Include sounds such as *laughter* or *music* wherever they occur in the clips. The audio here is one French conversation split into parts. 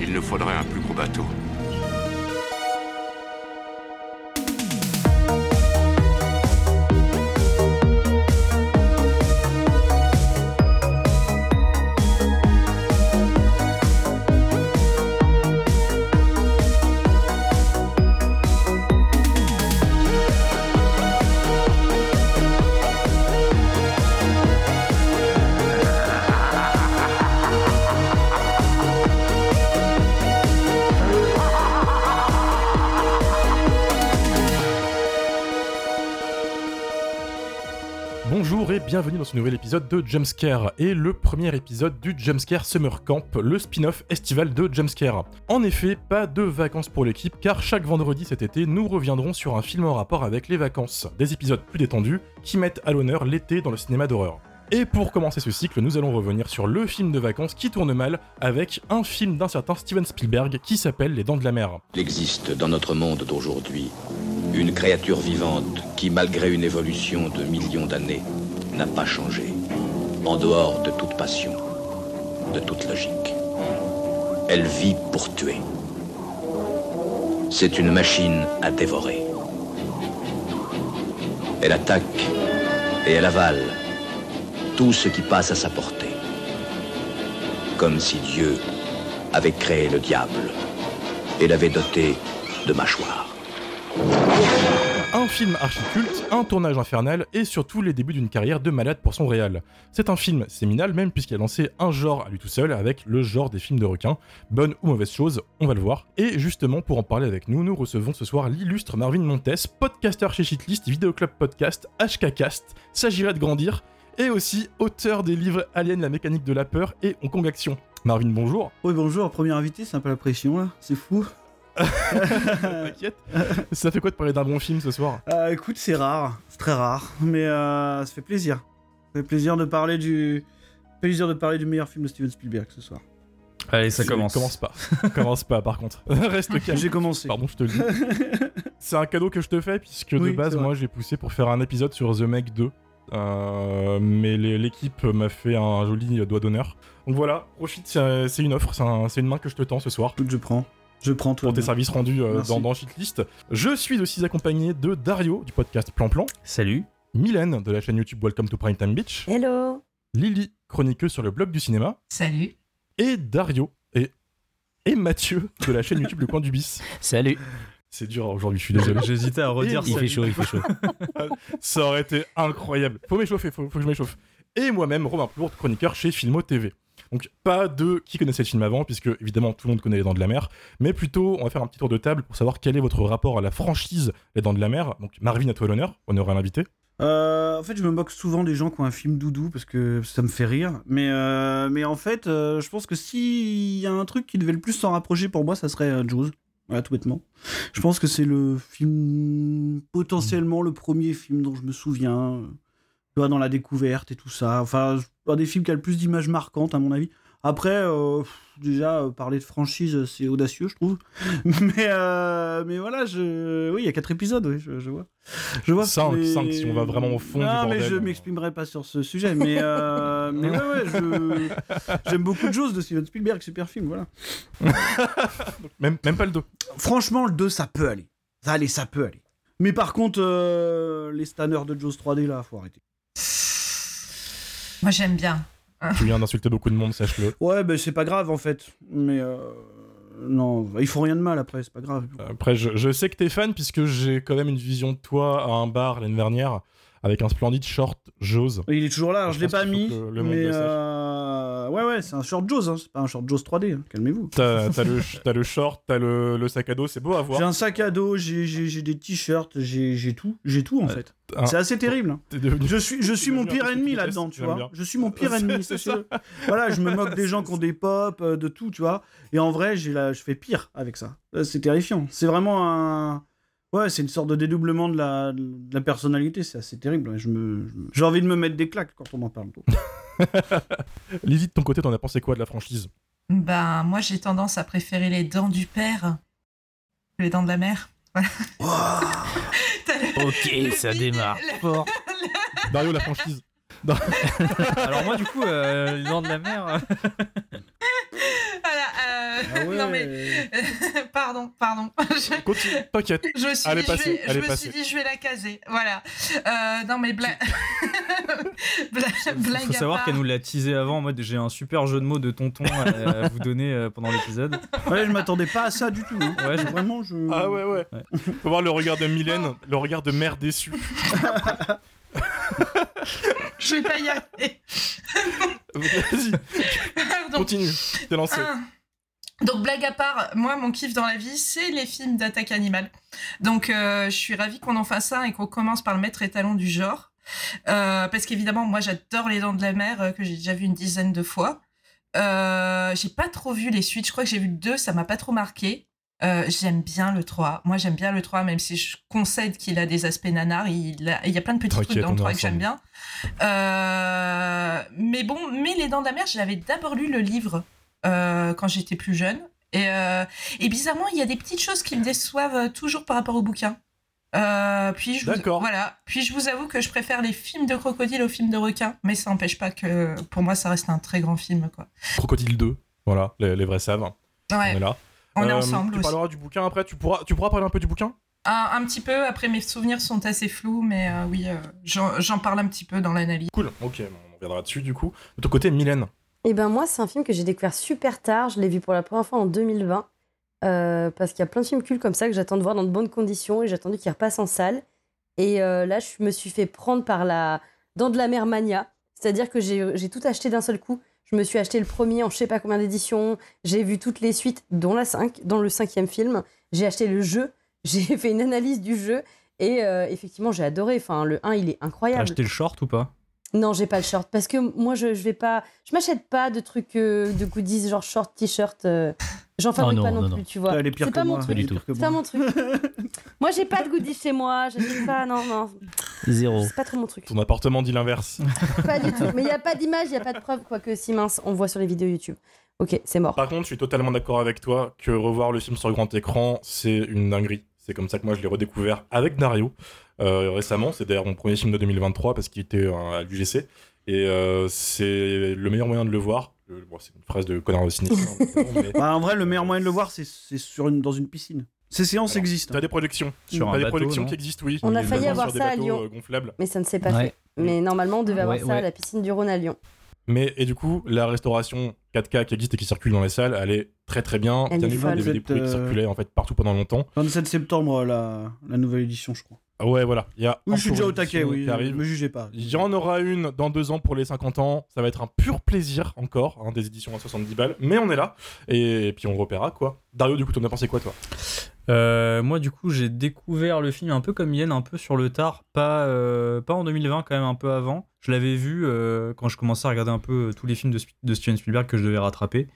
Il nous faudrait un plus gros bateau. Ce nouvel épisode de Jumpscare et le premier épisode du Jumpscare Summer Camp, le spin-off estival de Jumpscare. En effet, pas de vacances pour l'équipe car chaque vendredi cet été, nous reviendrons sur un film en rapport avec les vacances, des épisodes plus détendus qui mettent à l'honneur l'été dans le cinéma d'horreur. Et pour commencer ce cycle, nous allons revenir sur le film de vacances qui tourne mal avec un film d'un certain Steven Spielberg qui s'appelle Les Dents de la Mer. Il existe dans notre monde d'aujourd'hui une créature vivante qui, malgré une évolution de millions d'années, n'a pas changé, en dehors de toute passion, de toute logique. Elle vit pour tuer. C'est une machine à dévorer. Elle attaque et elle avale tout ce qui passe à sa portée. Comme si Dieu avait créé le diable et l'avait doté de mâchoires. Un film archi-culte, un tournage infernal et surtout les débuts d'une carrière de malade pour son réal. C'est un film séminal même puisqu'il a lancé un genre à lui tout seul avec le genre des films de requins. Bonne ou mauvaise chose, on va le voir. Et justement pour en parler avec nous, nous recevons ce soir l'illustre Marvin Montes, podcaster chez Shitlist, Vidéoclub Podcast, HKcast, S'agirait de grandir et aussi auteur des livres Alien, la mécanique de la peur et Kong Action. Marvin, bonjour. Oui, bonjour, premier invité, c'est un peu la pression là, c'est fou. *laughs* T'inquiète. Ça fait quoi de parler d'un bon film ce soir? Euh, écoute, c'est rare, c'est très rare, mais euh, ça fait plaisir. Ça fait plaisir de parler du. Plaisir de parler du meilleur film de Steven Spielberg ce soir. Allez, ça commence. Commence pas. *laughs* commence pas par contre. *laughs* Reste calme. J'ai commencé. Pardon, je te le dis. C'est un cadeau que je te fais puisque de base, moi j'ai poussé pour faire un épisode sur The Meg 2. Euh, mais l'équipe m'a fait un joli doigt d'honneur. Donc voilà, profite, c'est une offre, c'est un- c'est une main que je te tends ce soir Écoute, je prends. Je prends tout. pour tes services rendus euh, dans, dans Shitlist. Je suis aussi accompagné de Dario du podcast Plan Plan, Salut. Mylène de la chaîne YouTube Welcome to Primetime Beach, Hello Lily, chroniqueuse sur le blog du cinéma, Salut et Dario et, et Mathieu de la chaîne YouTube Le Coin du Bis. Salut. C'est dur aujourd'hui, je suis désolé. J'hésitais à redire Il Il fait fait chaud, il fait chaud. *laughs* Ça aurait été incroyable. Faut m'échauffer, faut, faut que je m'échauffe. Et moi-même, Romain Plourde, chroniqueur chez Filmo TV. Donc pas de qui connaissait le film avant, puisque évidemment tout le monde connaît Les Dents de la Mer, mais plutôt on va faire un petit tour de table pour savoir quel est votre rapport à la franchise Les Dents de la Mer. Donc Marvin, à toi l'honneur, honneur à l'invité. Euh, en fait, je me moque souvent des gens qui ont un film doudou parce que ça me fait rire. Mais, euh, mais en fait, euh, je pense que s'il y a un truc qui devait le plus s'en rapprocher pour moi, ça serait euh, Jaws. Voilà, tout bêtement. Je pense que c'est le film, potentiellement le premier film dont je me souviens. Euh, Tu vois, dans la découverte et tout ça. Enfin, un des films qui a le plus d'images marquantes, à mon avis. Après, euh, déjà, euh, parler de franchise, c'est audacieux, je trouve. *laughs* mais, euh, mais voilà, je... oui, il y a quatre épisodes, oui, je, je vois. Je vois. Cinq, mais- cinq, si on va vraiment au fond du Non, mais je m'exprimerai pas sur ce sujet. Mais, euh, *laughs* mais ouais, ouais, je- j'aime beaucoup de choses de Steven Spielberg, super film, voilà. *laughs* Même, même pas le dos. Franchement, le 2, ça peut aller. Ça, allez, ça peut aller. Mais par contre, euh, les stanners de Jaws 3D, là, faut arrêter. Moi j'aime bien. Tu viens d'insulter beaucoup de monde, sache-le. Ouais, ben c'est pas grave, en fait. Mais euh, non, ils font rien de mal après, c'est pas grave. Après, je, je sais que t'es fan, puisque j'ai quand même une vision de toi à un bar l'année dernière, avec un splendide short Jaws. Il est toujours là, alors Je je l'ai pas mis. le mais euh, ouais, ouais, c'est un short Jaws, hein, c'est pas un short Jaws 3D, hein, calmez-vous. T'as t'as le, t'as le short, t'as le, le sac à dos, c'est beau à voir. J'ai un sac à dos, j'ai- j'ai j'ai des t-shirts, j'ai j'ai tout, j'ai tout en fait. Un- C'est assez terrible. hein. Devenu- Je suis, je suis mon pire ennemi là-dedans, tu vois. bien. Je suis mon pire *laughs* C'est- ennemi, c'est. Voilà, je me moque des gens qui ont des pop, euh, de tout, tu vois. Et en vrai, j'ai la... je fais pire avec ça. Euh, C'est terrifiant. C'est vraiment un. Ouais, c'est une sorte de dédoublement de la, de la personnalité. C'est assez terrible. Je me... je me- J'ai envie de me mettre des claques quand on en parle. *laughs* Lily, de ton côté, t'en as pensé quoi de la franchise? Ben moi j'ai tendance à préférer les dents du père que les dents de la mère. *laughs* Ok, ça démarre le- fort. *laughs* Dario, la franchise. Alors moi, du coup, euh, les dents de la mer. Ah ouais. *laughs* non mais *laughs* pardon, pardon. Je, Continue, t'inquiète. *laughs* je me suis Elle est dit, passée, je vais, elle je est me passée. suis dit, je vais la caser. Voilà. Euh, non mais bla... Bla- blague Faut savoir qu'elle nous l'a teasé avant en mode j'ai un super jeu de mots de tonton à, à vous donner euh, pendant l'épisode. Ouais, je m'attendais pas à ça du tout. hein. Ouais, Vraiment, je. Ah ouais, ouais. Ouais. Faut voir le regard de Mylène, le regard de mère déçue. Je vais pas y arriver. Vas-y, continue. T'es lancé. Donc blague à part, moi mon kiff dans la vie c'est les films d'attaque animale. Donc euh, je suis ravie qu'on en fasse un et qu'on commence par le maître étalon du genre. Euh, parce qu'évidemment moi j'adore les dents de la mer euh, que j'ai déjà vu une dizaine de fois. Euh, j'ai pas trop vu les suites, je crois que j'ai vu le 2, ça m'a pas trop marqué. J'aime bien le 3. Moi j'aime bien le 3 même si je concède qu'il a des aspects nanars, il, a- il y a plein de petits trucs dans le on est 3 que j'aime bien. Mais bon, mais les dents de la mer, j'avais d'abord lu le livre quand j'étais plus jeune. Et, euh, et bizarrement, il y a des petites choses qui me déçoivent euh, toujours par rapport au bouquin. Euh, puis je vous, D'accord. voilà. Puis je vous avoue que je préfère les films de crocodile aux films de requins, mais ça n'empêche pas que pour moi ça reste un très grand film quoi. Crocodile 2. Voilà, les, les vrais savent. On est Ouais, là. on est Euh, ensemble Tu aussi. parleras du bouquin après. Tu pourras, tu pourras parler un peu du bouquin? Un, un petit peu. Après mes souvenirs sont assez flous, mais euh, oui, euh, j'en parle un petit peu dans l'analyse. Cool. Ok, on reviendra dessus du coup. De ton côté, Mylène? Et ben moi, c'est un film que j'ai découvert super tard. Je l'ai vu pour la première fois en 2020. euh, parce qu'il y a plein de films cultes comme ça que j'attends de voir dans de bonnes conditions et j'ai attendu qu'ils repassent en salle. Et euh, là, je me suis fait prendre par la dent de la mer mania. C'est-à-dire que j'ai tout acheté d'un seul coup. Je me suis acheté le premier en je sais pas combien d'éditions. J'ai vu toutes les suites, dont la 5, dans le cinquième film. J'ai acheté le jeu. *laughs* J'ai fait une analyse du jeu. Et euh, effectivement, j'ai adoré. Enfin, le 1, il est T'as incroyable. acheté le short ou pas? Non, j'ai pas le short parce que moi je, je vais pas je m'achète pas de trucs euh, de goodies genre short t-shirt euh, j'en fabrique non, pas non, non, plus, non. tu vois. Elle est pire C'est que pas moi. mon elle truc. est du tout. pire que C'est pas moi. mon truc. *laughs* moi j'ai pas de goodies chez moi, j'achète pas non non, Zéro. c'est pas trop mon truc. Ton appartement dit l'inverse. *laughs* Pas du tout. Mais il y a pas d'image, il y a pas de preuve quoique si mince, on voit sur les vidéos YouTube. OK, c'est mort. Par contre, je suis totalement d'accord avec toi que revoir le film sur grand écran, c'est une dinguerie. C'est comme ça que moi je l'ai redécouvert avec Dario euh, récemment. C'est d'ailleurs mon premier film de 2023 parce qu'il était euh, à l'UGC. Et euh, c'est le meilleur moyen de le voir. Bon, c'est une phrase de connard de cinéma. mais Bah, en vrai, le meilleur moyen de le voir, c'est c'est sur une, dans une piscine. Ces séances Alors, existent. T'as des projections. Sur T'as un des bateau, projections qui existent, oui. On a failli avoir ça à Lyon. gonflables. Mais ça ne s'est pas Ouais. fait. Mais normalement, on devait avoir Ouais, ça à la piscine du Rhône à Lyon. Mais et du coup, la restauration 4K qui existe et qui circule dans les salles, elle est très très bien. Elle il y avait des produits qui Cette, euh, circulaient en fait partout pendant longtemps. 27 septembre, la, la nouvelle édition, je crois. Ah Ouais, voilà. Il y a Oui, je suis déjà au taquet, oui. Me jugez pas. Il y en aura une dans deux ans pour les 50 ans. Ça va être un pur plaisir encore, hein, des éditions à 70 balles. Mais on est là. Et, puis on repérera quoi. Dario, du coup, t'en as pensé quoi toi? Euh, moi, du coup, j'ai découvert le film un peu comme Yen, un peu sur le tard, pas, euh, pas en 2020, quand même un peu avant. Je l'avais vu euh, quand je commençais à regarder un peu tous les films de Steven Spielberg que je devais rattraper.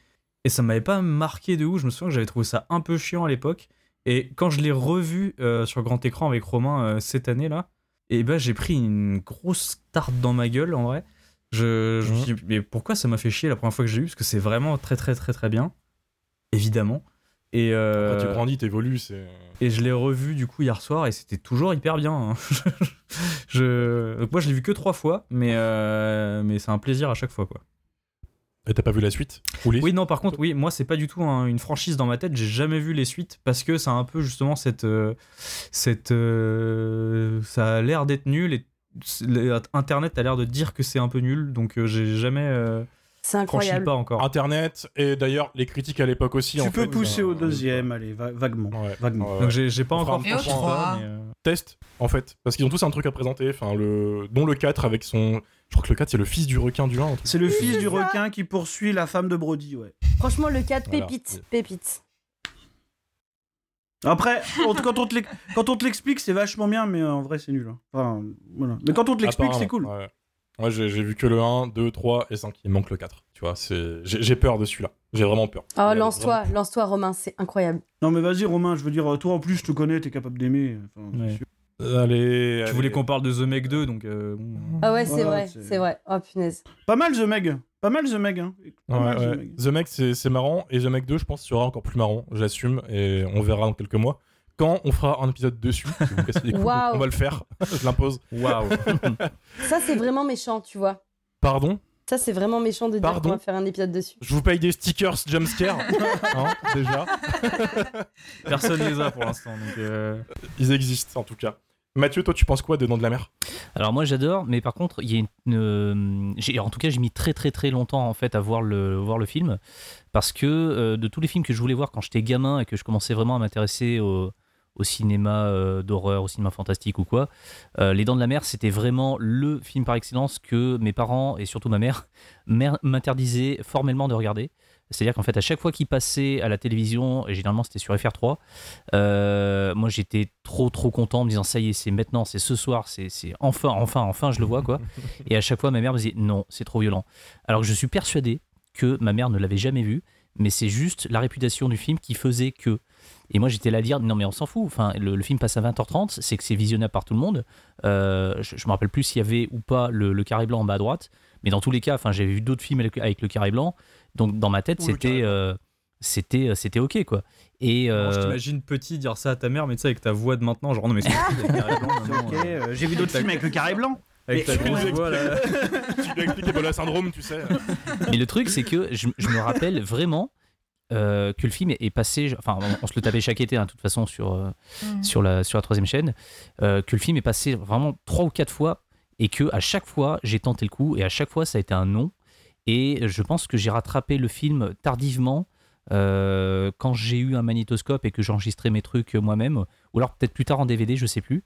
Et ça m'avait pas marqué de ouf. Je me souviens que j'avais trouvé ça un peu chiant à l'époque. Et quand je l'ai revu euh, sur grand écran avec Romain euh, cette année-là, et ben j'ai pris une grosse tarte dans ma gueule en vrai. Je, je me suis dit, mais pourquoi ça m'a fait chier la première fois que j'ai vu Parce que c'est vraiment très très très très bien, évidemment. Et, euh, Quand tu grandis, t'évolues. C'est. et je l'ai revu du coup hier soir et c'était toujours hyper bien. hein. *laughs* je... Donc moi je l'ai vu que trois fois, mais, euh, mais c'est un plaisir à chaque fois quoi. Et t'as pas vu la suite Oui non par contre oui moi c'est pas du tout un- une franchise dans ma tête, j'ai jamais vu les suites parce que ça a un peu justement cette... euh, euh, ça a l'air d'être nul et Internet a l'air de dire que c'est un peu nul. Donc euh, j'ai jamais C'est incroyable. pas encore. Internet et d'ailleurs les critiques à l'époque aussi. Tu en peux fait, pousser euh, au deuxième, allez, va- vaguement. Ouais. Vaguement. Ouais, Donc j'ai pas encore franchi pas, mais, euh, Test en fait parce qu'ils ont tous un truc à présenter. Enfin le dont le 4 avec son. Je crois que le 4 c'est le fils du requin du 1. un truc. C'est le fils du ça. requin qui poursuit la femme de Brody, ouais. Franchement, le 4 Voilà. pépite, pépite. Après, quand on te l'explique, c'est vachement bien, mais en vrai, c'est nul. hein. Enfin, voilà. Mais quand on te l'explique, c'est cool. Ouais, Ouais, j'ai vu que le 1, 2, 3 et 5. Il manque le 4. Tu vois, c'est j'ai peur de celui-là. J'ai vraiment peur. Oh, lance-toi, vraiment- lance-toi, Romain, c'est incroyable. Non, mais vas-y, Romain, je veux dire, toi en plus, je te connais, t'es capable d'aimer. Enfin, Ouais. Allez. tu allez. voulais qu'on parle de The Meg 2 donc... euh. Ah ouais, c'est vrai, c'est- vrai. Oh punaise. Pas mal, The Meg. Pas mal, The Meg. Hein. Pas Ouais, mal, ouais. The Meg. Meg, c'est c'est marrant. Et The Meg 2, je pense, sera encore plus marrant. J'assume. Et on verra dans quelques mois. Quand on fera un épisode dessus, si vous cassez les couilles, Waouh. on va le faire. *laughs* je l'impose. Waouh *laughs* Ça, c'est vraiment méchant, tu vois. Pardon? Ça, c'est vraiment méchant de dire qu'on va faire un épisode dessus. Je vous paye des stickers jumpscare, *laughs* hein, déjà. Personne les a pour l'instant. Donc, euh, Ils existent en tout cas. Mathieu, toi, tu penses quoi des Dents de la Mer? Alors moi j'adore, mais par contre, il y a une, euh, en tout cas j'ai mis très très très longtemps en fait à voir le, voir le film, parce que euh, de tous les films que je voulais voir quand j'étais gamin et que je commençais vraiment à m'intéresser au, au cinéma euh, d'horreur, au cinéma fantastique ou quoi, euh, Les Dents de la Mer c'était vraiment le film par excellence que mes parents et surtout ma mère *laughs* m'interdisaient formellement de regarder. C'est-à-dire qu'en fait, à chaque fois qu'il passait à la télévision, et généralement c'était sur FR3, euh, moi j'étais trop trop content en me disant ça y est, c'est maintenant, c'est ce soir, c'est c'est enfin, enfin, enfin je le vois quoi. *laughs* Et à chaque fois ma mère me disait non, c'est trop violent. Alors que je suis persuadé que ma mère ne l'avait jamais vu, mais c'est juste la réputation du film qui faisait que. Et moi j'étais là à dire non mais on s'en fout, enfin, le, le film passe à 20h30, c'est que c'est visionnable par tout le monde. Euh, je, je me rappelle plus s'il y avait ou pas le, le carré blanc en bas à droite, mais dans tous les cas, enfin j'avais vu d'autres films avec, avec le carré blanc, donc dans ma tête le carré c'était euh, c'était c'était ok quoi. Et alors, je euh, t'imagine petit dire ça à ta mère, mais tu sais, avec ta voix de maintenant, genre non, mais c'est *laughs* cool, avec carré blanc, C'est maintenant, ok, euh, euh, j'ai vu d'autres films avec le carré blanc. avec ta Mais- grosse *laughs* Tu voix là. Tu syndrome, tu sais. Mais le truc, c'est que je, je me rappelle vraiment euh, que le film est, passé. Enfin, on, se le tapait chaque été, hein, de toute façon, sur, euh, Mm. sur, la, sur la troisième chaîne. euh, que le film est passé vraiment trois ou quatre fois et que à chaque fois, j'ai tenté le coup et à chaque fois, ça a été un non. Et je pense que j'ai rattrapé le film tardivement. Euh, quand j'ai eu un magnétoscope et que j'enregistrais mes trucs moi-même, ou alors peut-être plus tard en DVD, je sais plus.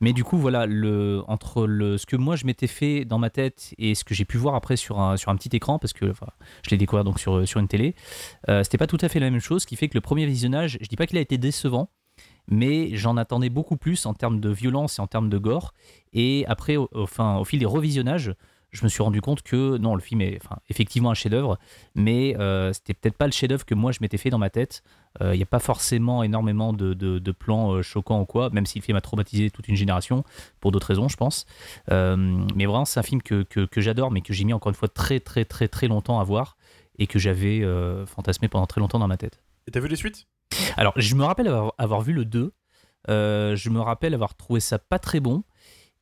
Mais du coup, voilà, le, entre le, ce que moi je m'étais fait dans ma tête et ce que j'ai pu voir après sur un, petit écran, parce que je l'ai découvert donc sur, une télé, euh, c'était pas tout à fait la même chose, ce qui fait que le premier visionnage, je dis pas qu'il a été décevant, mais j'en attendais beaucoup plus en termes de violence et en termes de gore. Et après, au, au fil des revisionnages, je me suis rendu compte que non, le film est enfin, effectivement un chef-d'œuvre, mais euh, c'était peut-être pas le chef-d'œuvre que moi je m'étais fait dans ma tête. Il n'y a pas forcément énormément de, de- de plans euh, choquants ou quoi, même si le film a traumatisé toute une génération, pour d'autres raisons, je pense. Euh, mais vraiment, c'est un film que, que- que j'adore, mais que j'ai mis encore une fois très, très, très, très longtemps à voir et que j'avais euh, fantasmé pendant très longtemps dans ma tête. Et t'as vu les suites? Alors, je me rappelle avoir, avoir vu le 2. euh, je me rappelle avoir trouvé ça pas très bon.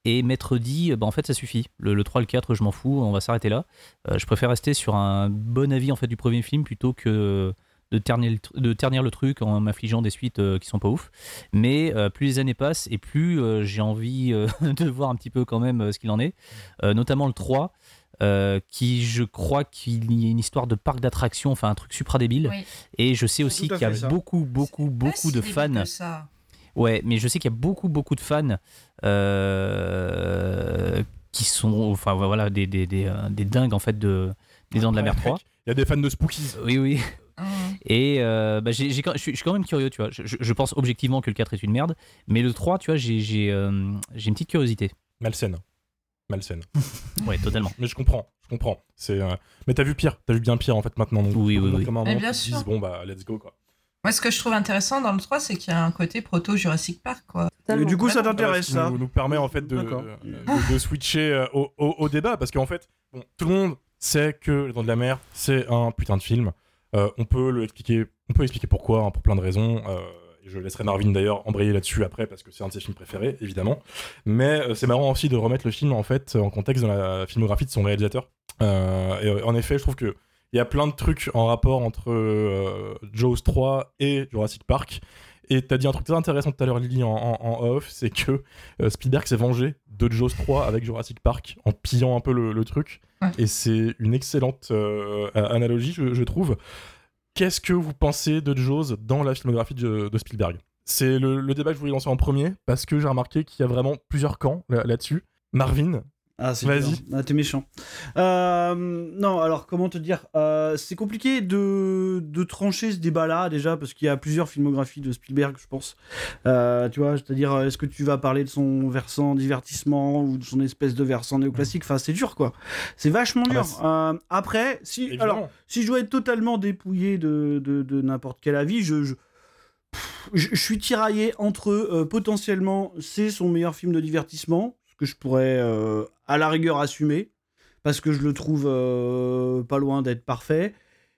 Et m'être dit, bah, en fait, ça suffit. Le, le 3, le 4, je m'en fous, on va s'arrêter là. Euh, je préfère rester sur un bon avis en fait, du premier film plutôt que de ternir le, tr- de ternir le truc en m'affligeant des suites euh, qui sont pas ouf. Mais euh, plus les années passent et plus euh, j'ai envie euh, *laughs* de voir un petit peu quand même euh, ce qu'il en est. Euh, notamment le 3, euh, qui je crois qu'il y a une histoire de parc d'attractions, enfin un truc supra débile. Oui. Et je sais aussi qu'il y a ça. beaucoup, beaucoup, beaucoup de fans. Ouais, mais je sais qu'il y a beaucoup, beaucoup de fans euh, qui sont, enfin voilà, des, des, des, euh, des dingues en fait de des Dents de la Mer 3. Il y a des fans de Spookies. Oui, oui. Mm. Et euh, bah, j'ai, j'ai quand- je, suis, je suis quand même curieux, tu vois. Je, pense objectivement que le 4 est une merde, mais le 3, tu vois, j'ai, j'ai, euh, j'ai une petite curiosité. Malsaine. Malsaine. *laughs* Ouais, totalement. Mais je comprends, je comprends. C'est. euh, Mais t'as vu pire, t'as vu bien pire en fait maintenant. Donc, Oui, oui, oui. comme un moment, bien sûr. dises, bon bah let's go quoi. Moi, ce que je trouve intéressant dans le 3, c'est qu'il y a un côté proto-Jurassic Park, quoi. Et du coup, ça t'intéresse ça nous, nous permet en fait de, de switcher euh, au, au- au débat parce qu'en fait, bon, tout le monde sait que Les Dents de la Mer c'est un putain de film. Euh, on peut le expliquer, on peut expliquer pourquoi hein, pour plein de raisons. euh, et je laisserai Marvin d'ailleurs embrayer là-dessus après parce que c'est un de ses films préférés évidemment. Mais euh, c'est marrant aussi de remettre le film en fait en contexte dans la filmographie de son réalisateur. Euh, et euh, en effet, je trouve que il y a plein de trucs en rapport entre euh, Jaws 3 et Jurassic Park. Et t'as dit un truc très intéressant tout à l'heure, Lily, en, en- en off, c'est que euh, Spielberg s'est vengé de Jaws 3 avec Jurassic Park en pillant un peu le, le truc. Ouais. Et c'est une excellente euh, analogie, je, je trouve. Qu'est-ce que vous pensez de Jaws dans la filmographie de, de Spielberg? C'est le, le débat que je voulais lancer en premier, parce que j'ai remarqué qu'il y a vraiment plusieurs camps là- là-dessus. Marvin, Ah, c'est Vas-y. Ah, t'es méchant. Euh, non, alors comment te dire Euh, C'est compliqué de, de trancher ce débat-là déjà parce qu'il y a plusieurs filmographies de Spielberg, je pense. Euh, tu vois, c'est-à-dire, est-ce que tu vas parler de son versant divertissement ou de son espèce de versant néoclassique? Enfin, c'est dur, quoi. C'est vachement Ah bah, dur. Euh, après, si, évidemment. alors, si je dois être totalement dépouillé de, de, de n'importe quel avis, je, je, je- suis tiraillé entre euh, potentiellement c'est son meilleur film de divertissement, que je pourrais euh, à la rigueur assumer, parce que je le trouve euh, pas loin d'être parfait.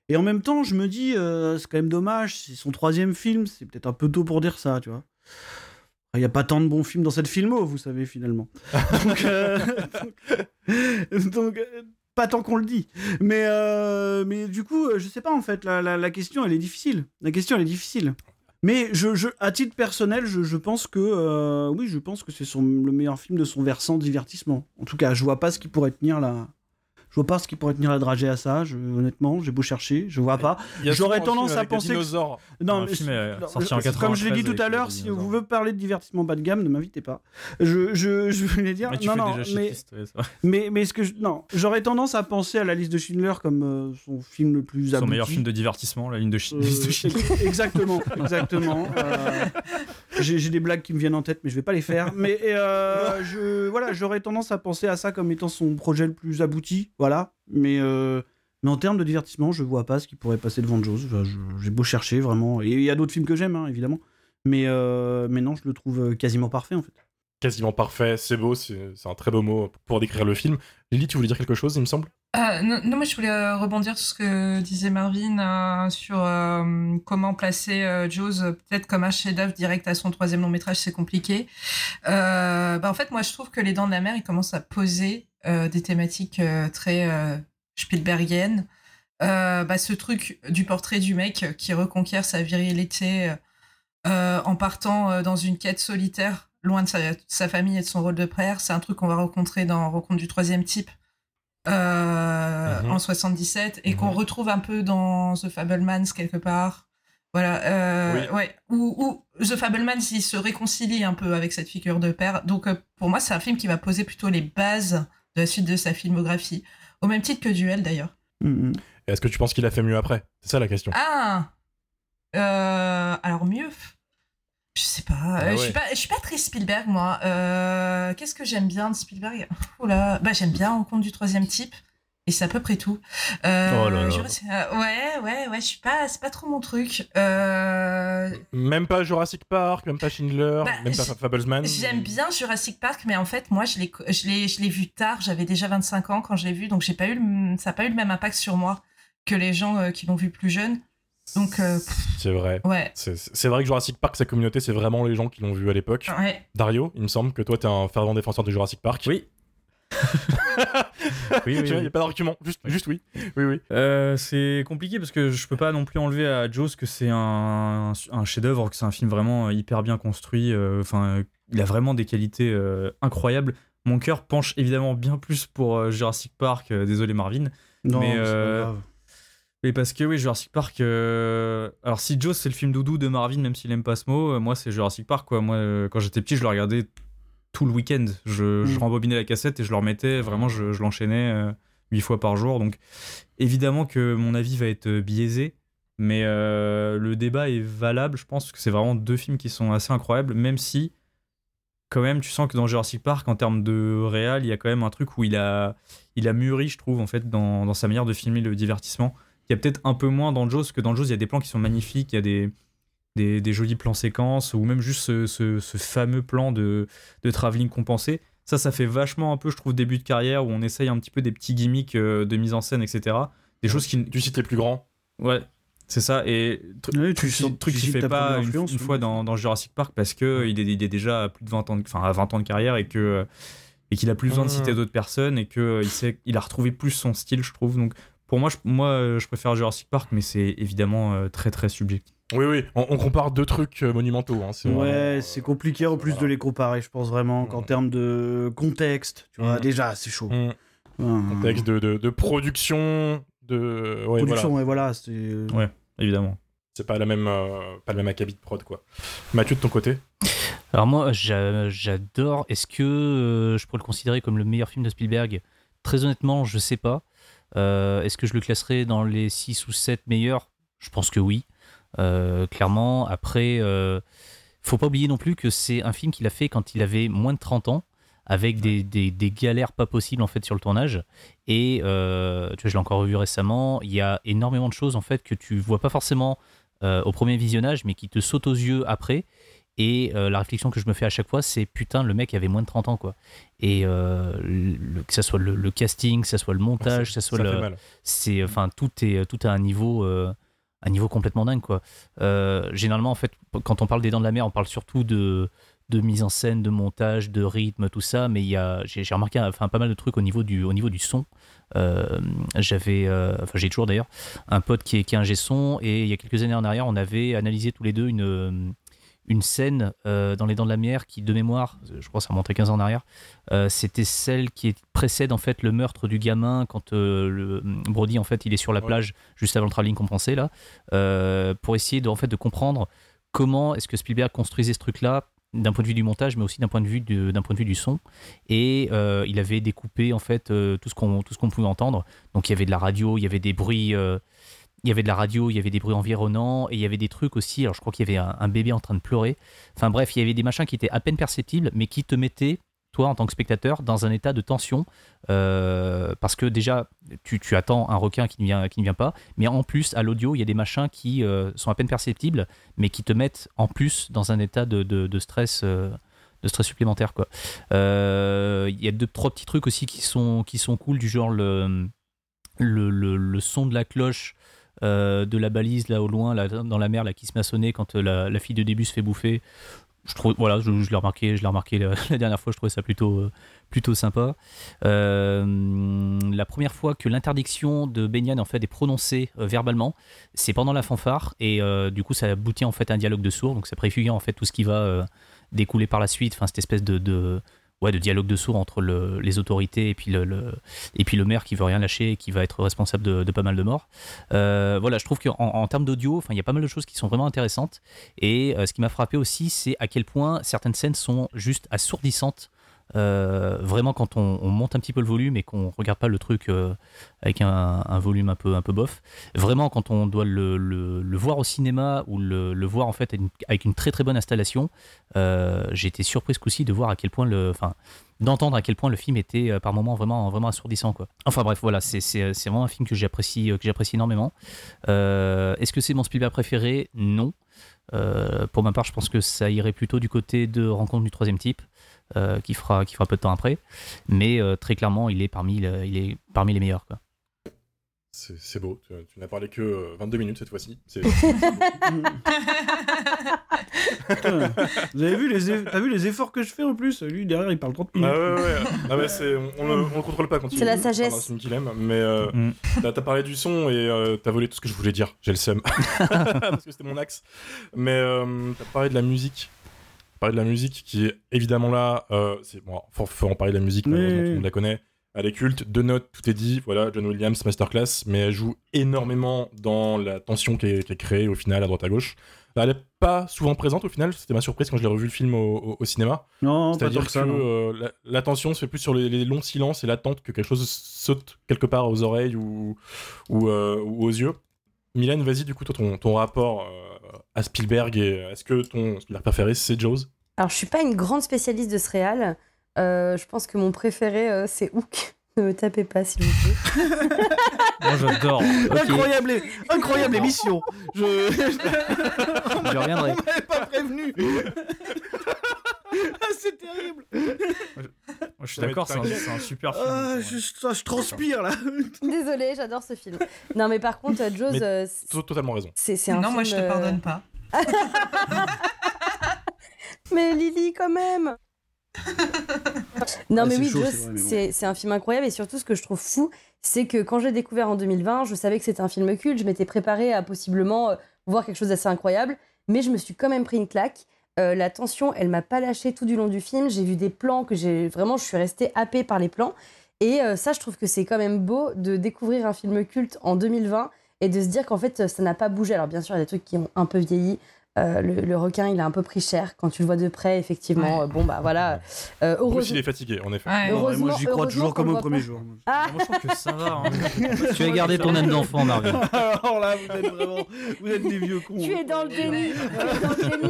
Et en même temps, je me dis, euh, c'est quand même dommage, c'est son troisième film, c'est peut-être un peu tôt pour dire ça, tu vois. Il n'y a pas tant de bons films dans cette filmo, vous savez, finalement. *laughs* donc, *laughs* donc, donc, pas tant qu'on le dit. Mais, euh, mais du coup, je sais pas en fait. La, la, la question, elle est difficile. La question, elle est difficile. Mais je, à titre personnel, je, pense que euh, oui, je pense que c'est le meilleur film de son versant divertissement. En tout cas, je vois pas ce qui pourrait tenir la. Je vois pas ce qui pourrait tenir la dragée à ça. Je, honnêtement, j'ai beau chercher, je vois pas. Il y a J'aurais tendance film à penser que-. Non, mais film, euh, non, sorti en je- comme je l'ai dit 93 tout à l'heure, si vous voulez parler de divertissement bas de gamme, ne m'invitez pas. Je, je, je voulais dire, Mais tu non, fais non, déjà mais, ouais, mais, mais ce que je, non, j'aurais tendance à penser à la liste de Schindler comme euh, son film le plus Son abouti. meilleur film de divertissement, la ligne de, Sch- Euh, liste de Schindler. ex- exactement, *laughs* exactement. Euh, J'ai des blagues qui me viennent en tête, mais je vais pas les faire. Mais euh, *laughs* je, voilà, j'aurais tendance à penser à ça comme étant son projet le plus abouti, voilà. Mais euh, mais en termes de divertissement, je vois pas ce qui pourrait passer devant Jaws. Enfin, J'ai beau chercher vraiment, et il y a d'autres films que j'aime, hein, évidemment. Mais euh, mais non, je le trouve quasiment parfait en fait. Quasiment parfait, c'est beau, c'est un très beau mot pour décrire le film. Lily, tu voulais dire quelque chose, il me semble? Euh, non, moi je voulais euh, rebondir sur ce que disait Marvin euh, sur comment placer Jaws peut-être comme un chef-d'œuvre direct à son troisième long métrage, c'est compliqué. Bah, en fait, moi je trouve que Les Dents de la Mer, il commence à poser des thématiques très Spielbergiennes. Bah, ce truc du portrait du mec qui reconquiert sa virilité en partant dans une quête solitaire, loin de sa, sa famille et de son rôle de père, c'est un truc qu'on va rencontrer dans Rencontre du troisième type euh, Mhm. en 77 et Mhm. qu'on retrouve un peu dans The Fablemans quelque part. Voilà, euh, Oui. ouais. Où, où The Fablemans, il se réconcilie un peu avec cette figure de père. Donc, euh, pour moi, c'est un film qui va poser plutôt les bases de la suite de sa filmographie. Au même titre que Duel, d'ailleurs. Mm, mm. Et Est-ce que tu penses qu'il a fait mieux après? C'est ça la question. Ah Euh, Alors, mieux Je sais pas. Ah Euh, Je suis pas, je suis pas très Spielberg, moi. Euh, Qu'est-ce que j'aime bien de Spielberg? Oula. Bah, j'aime bien Rencontre du troisième type. Et c'est à peu près tout. Euh, Oh là là. Ouais, ouais, ouais, je suis pas, c'est pas trop mon truc. Euh, Même pas Jurassic Park, même pas Schindler, Bah, même pas Fablesman. J'aime bien Jurassic Park, mais en fait, moi, je l'ai, je l'ai, vu tard. J'avais déjà 25 ans quand je l'ai vu, donc j'ai pas eu, le- ça n'a pas eu le même impact sur moi que les gens qui l'ont vu plus jeune. Donc, euh, C'est vrai. ouais, C'est vrai que Jurassic Park, sa communauté, c'est vraiment les gens qui l'ont vu à l'époque. ouais. Dario, il me semble que toi, t'es un fervent défenseur de Jurassic Park. Oui. *laughs* Oui. Il n'y a pas d'argument, juste, juste oui. Oui, oui. Euh, c'est compliqué parce que je peux pas non plus enlever à Jaws que c'est un, un chef-d'œuvre, que c'est un film vraiment hyper bien construit. euh, Enfin, euh, il a vraiment des qualités euh, incroyables. Mon cœur penche évidemment bien plus pour euh, Jurassic Park. euh, désolé Marvin. Non, Mais, c'est pas euh, grave. Mais parce que oui, Jurassic Park. euh, Alors si Jaws c'est le film doudou de Marvin, même s'il aime pas ce mot, euh, moi c'est Jurassic Park quoi. Moi euh, quand j'étais petit, je le regardais tout le week-end. Je, je Mm. rembobinais la cassette et je le remettais. Vraiment, je, je l'enchaînais huit fois par jour. Donc évidemment que mon avis va être biaisé, mais le débat est valable. Je pense que c'est vraiment deux films qui sont assez incroyables, même si quand même tu sens que dans Jurassic Park en termes de réal, il y a quand même un truc où il a il a mûri, je trouve en fait dans, dans sa manière de filmer le divertissement. Il y a peut-être un peu moins dans Jaws que dans Jaws, il y a des plans qui sont magnifiques, il y a des, des, des jolis plans séquences, ou même juste ce, ce- ce fameux plan de, de travelling compensé. Ça, ça fait vachement un peu, je trouve, début de carrière, où on essaye un petit peu des petits gimmicks euh, de mise en scène, etc. Des choses qui... Tu cites les plus grands. Ouais, c'est ça. Et truc, truc tu qu'il cites fait pas une, une oui. fois dans, dans Jurassic Park parce que il, est, il est déjà à plus de 20 ans de, enfin, à 20 ans de carrière et que et qu'il a plus besoin de Mhm. citer d'autres personnes et que euh, il sait il a retrouvé plus son style je trouve donc pour moi je, moi euh, je préfère Jurassic Park mais c'est évidemment euh, très très subjectif Oui, oui, on, on compare deux trucs euh, monumentaux. hein, c'est Ouais, c'est euh, compliqué en plus voilà. de les comparer, je pense vraiment qu'en Mhm. termes de contexte, tu vois, Mhm. déjà c'est chaud. mm. Contexte de, de, de production, de. Ouais, Production, voilà. ouais, voilà, c'est. euh, Ouais. évidemment C'est pas la même, euh, pas le même acabit de prod, quoi. Mathieu, de ton côté? Alors moi, j'a- j'adore. Est-ce que euh, je pourrais le considérer comme le meilleur film de Spielberg? Très honnêtement, je sais pas. Euh, Est-ce que je le classerais dans les 6 ou 7 meilleurs? Je pense que oui. Euh, clairement. Après, euh, faut pas oublier non plus que c'est un film qu'il a fait quand il avait moins de 30 ans, avec des, des- des galères pas possibles en fait sur le tournage. Et euh, tu vois, je l'ai encore revu récemment. Il y a énormément de choses en fait que tu vois pas forcément au premier visionnage, mais qui te sautent aux yeux après. Et euh, la réflexion que je me fais à chaque fois, c'est putain, le mec avait moins de 30 ans, quoi. Et euh, le- que ça soit le, le casting, que ça soit le montage, que ça soit ça le, c'est enfin tout est tout à un niveau euh, un niveau complètement dingue quoi généralement en fait quand on parle des dents de la mer on parle surtout de de mise en scène, de montage, de rythme, tout ça, mais il y a, j'ai, remarqué enfin, pas mal de trucs au niveau du, au niveau du son. Euh, j'avais, euh, enfin j'ai toujours d'ailleurs, un pote qui est, qui est un son, et il y a quelques années en arrière, on avait analysé tous les deux une, une scène euh, dans Les Dents de la Mer qui, de mémoire, je crois que ça remontait 15 ans en arrière, c'était celle qui précède en fait le meurtre du gamin quand le, Brody en fait il est sur la plage juste avant le travelling qu'on pensait là, pour essayer de, en fait, de comprendre comment est-ce que Spielberg construisait ce truc-là d'un point de vue du montage, mais aussi d'un point de vue d'un point de vue du son. Et euh, il avait découpé en fait euh, tout ce qu'on tout ce qu'on pouvait entendre. Donc il y avait de la radio, il y avait des bruits, euh, il y avait de la radio, il y avait des bruits environnants, et il y avait des trucs aussi. Alors je crois qu'il y avait un, bébé en train de pleurer. Enfin bref, il y avait des machins qui étaient à peine perceptibles, mais qui te mettaient toi, en tant que spectateur, dans un état de tension, euh, parce que déjà, tu, attends un requin qui ne, vient, qui ne vient pas, mais en plus, à l'audio, il y a des machins qui euh, sont à peine perceptibles, mais qui te mettent en plus dans un état de, de, stress. Euh, de stress supplémentaire quoi. Il y a deux trois petits trucs aussi qui sont qui sont cool du genre le le, le, son de la cloche de la balise là au loin là, dans la mer là qui se sonner quand la, la fille de début se fait bouffer. Je trouve voilà je, l'ai remarqué je l'ai remarqué *laughs* la, dernière fois je trouvais ça plutôt euh, plutôt sympa. Euh, la première fois que l'interdiction de Benyan en fait est prononcée euh, verbalement c'est pendant la fanfare et du coup ça aboutit en fait à un dialogue de sourds. Donc ça préfigure en fait tout ce qui va découler par la suite. Enfin cette espèce de ouais, de dialogue de sourds entre les autorités et puis le, et puis le maire qui veut rien lâcher et qui va être responsable de, pas mal de morts. Euh, voilà, je trouve qu'en en termes d'audio, il y a pas mal de choses qui sont vraiment intéressantes. Et euh, ce qui m'a frappé aussi, c'est à quel point certaines scènes sont juste assourdissantes euh, vraiment, quand on, monte un petit peu le volume et qu'on regarde pas le truc euh, avec un, volume un peu, un peu bof, vraiment, quand on doit le, voir au cinéma ou le, voir en fait avec une très très bonne installation, euh, j'ai été surpris ce coup-ci de voir à quel point. Enfin, d'entendre à quel point le film était par moments vraiment, vraiment assourdissant. Quoi. Enfin bref, voilà, c'est, vraiment un film que j'apprécie, que j'apprécie énormément. est-ce que c'est mon Spielberg préféré? Non. pour ma part, je pense que ça irait plutôt du côté de Rencontre du troisième type. Euh, qui, fera, qui fera peu de temps après. Mais euh, très clairement, il est parmi, il est parmi les meilleurs. Quoi. C'est beau, tu, n'as parlé que 22 euh, minutes cette fois-ci. *laughs* *laughs* Vous avez vu les, as vu les efforts que je fais en plus? Lui derrière il parle 30 minutes. Ah ouais, ouais. ah ouais on, on, le contrôle pas quand il C'est la sagesse. qu'il aime. Mais mm. t'as as parlé du son et t'as volé tout ce que je voulais dire. J'ai le seum. *laughs* Parce que c'était mon axe. Mais t'as parlé de la musique parler de la musique qui est évidemment là. Euh, c'est bon, faut, faut, en parler de la musique, malheureusement, tout le monde la connaît. Elle est culte, deux notes, tout est dit. Voilà, John Williams, masterclass, mais elle joue énormément dans la tension qui est, créée au final à droite à gauche. Elle n'est pas souvent présente au final, c'était ma surprise quand je l'ai revu le film au, cinéma. Non, C'est-à-dire que, euh, la, tension se fait plus sur les, longs silences et l'attente que quelque chose saute quelque part aux oreilles ou, ou, euh, aux yeux. Mylène, vas-y, du coup, toi, ton, ton rapport à Spielberg et est-ce que ton Spielberg préféré, c'est Jaws? Alors, je suis pas une grande spécialiste de ce réal. Euh, je pense que mon préféré, euh, c'est Hook. *laughs* Ne me tapez pas, s'il vous plaît. *laughs* Moi, j'adore. *laughs* Incroyable, incroyable émission. Je, je reviendrai. On m'avait pas prévenu. *laughs* ah, c'est terrible. Moi, je suis d'accord, c'est un, super film. Ah, je, je, transpire là. Désolée, j'adore ce film. Non, mais par contre, Jaws. Euh, totalement raison. C'est un non, film, moi, je te pardonne pas. *laughs* Mais Lily, quand même Non, mais oui, c'est un film incroyable. Et surtout, ce que je trouve fou, c'est que quand j'ai découvert en 2020, je savais que c'était un film culte. Je m'étais préparée à possiblement euh, voir quelque chose d'assez incroyable. Mais je me suis quand même pris une claque. Euh, la tension, elle m'a pas lâché tout du long du film. J'ai vu des plans que j'ai vraiment, je suis restée happée par les plans. Et euh, ça, je trouve que c'est quand même beau de découvrir un film culte en 2020 et de se dire qu'en fait, ça n'a pas bougé. Alors, bien sûr, il y a des trucs qui ont un peu vieilli. Euh, le, requin, il a un peu pris cher quand tu le vois de près, effectivement. Euh, bon, bah voilà. Euh, heureusement... il est fatigué, en effet. moi, j'y crois toujours comme au premier jour. Ah. Moi, je trouve que ça va. Hein. *laughs* tu as gardé ton âme d'enfant, Marvin. *laughs* Alors là, vous êtes vraiment. Vous êtes des vieux cons. Tu es dans le déni.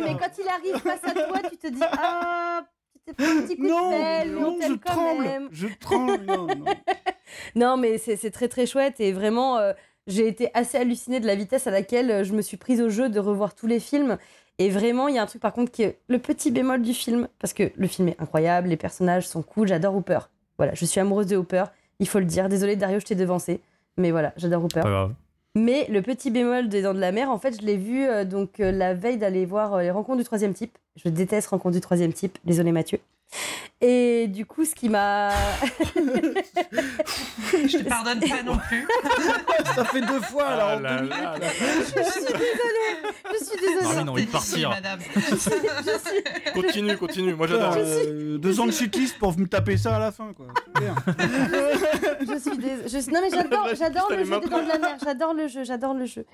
Mais quand il arrive face à toi, tu te dis Ah, tu t'es un petit coup non, de pelle, mais on je tremble, même. Je tremble. Non, non. *laughs* non mais c'est très très chouette et vraiment j'ai été assez hallucinée de la vitesse à laquelle euh, je me suis prise au jeu de revoir tous les films. Et vraiment, il y a un truc par contre qui est le petit bémol du film, parce que le film est incroyable, les personnages sont cool, j'adore Hooper. Voilà, je suis amoureuse de Hooper, il faut le dire. Désolée Dario, je t'ai devancé, mais voilà, j'adore Hooper. Pas grave. Mais le petit bémol des Dents de la Mer, en fait, je l'ai vu euh, donc euh, la veille d'aller voir euh, les rencontres du troisième type. Je déteste rencontres du troisième type, désolé Mathieu. Et du coup, ce qui m'a. *laughs* Je te pardonne pas non plus. *laughs* Ça fait deux fois alors. Ah en là deux là minutes. là. je suis désolée, je suis désolée. A envie de partir. madame. Continue, continue. Moi j'adore. Euh, deux ans de shitlist pour me taper ça à la fin quoi. Je suis désolée. je suis- Non mais j'adore, le jeu des Dents de la Mer. J'adore le jeu, j'adore le jeu.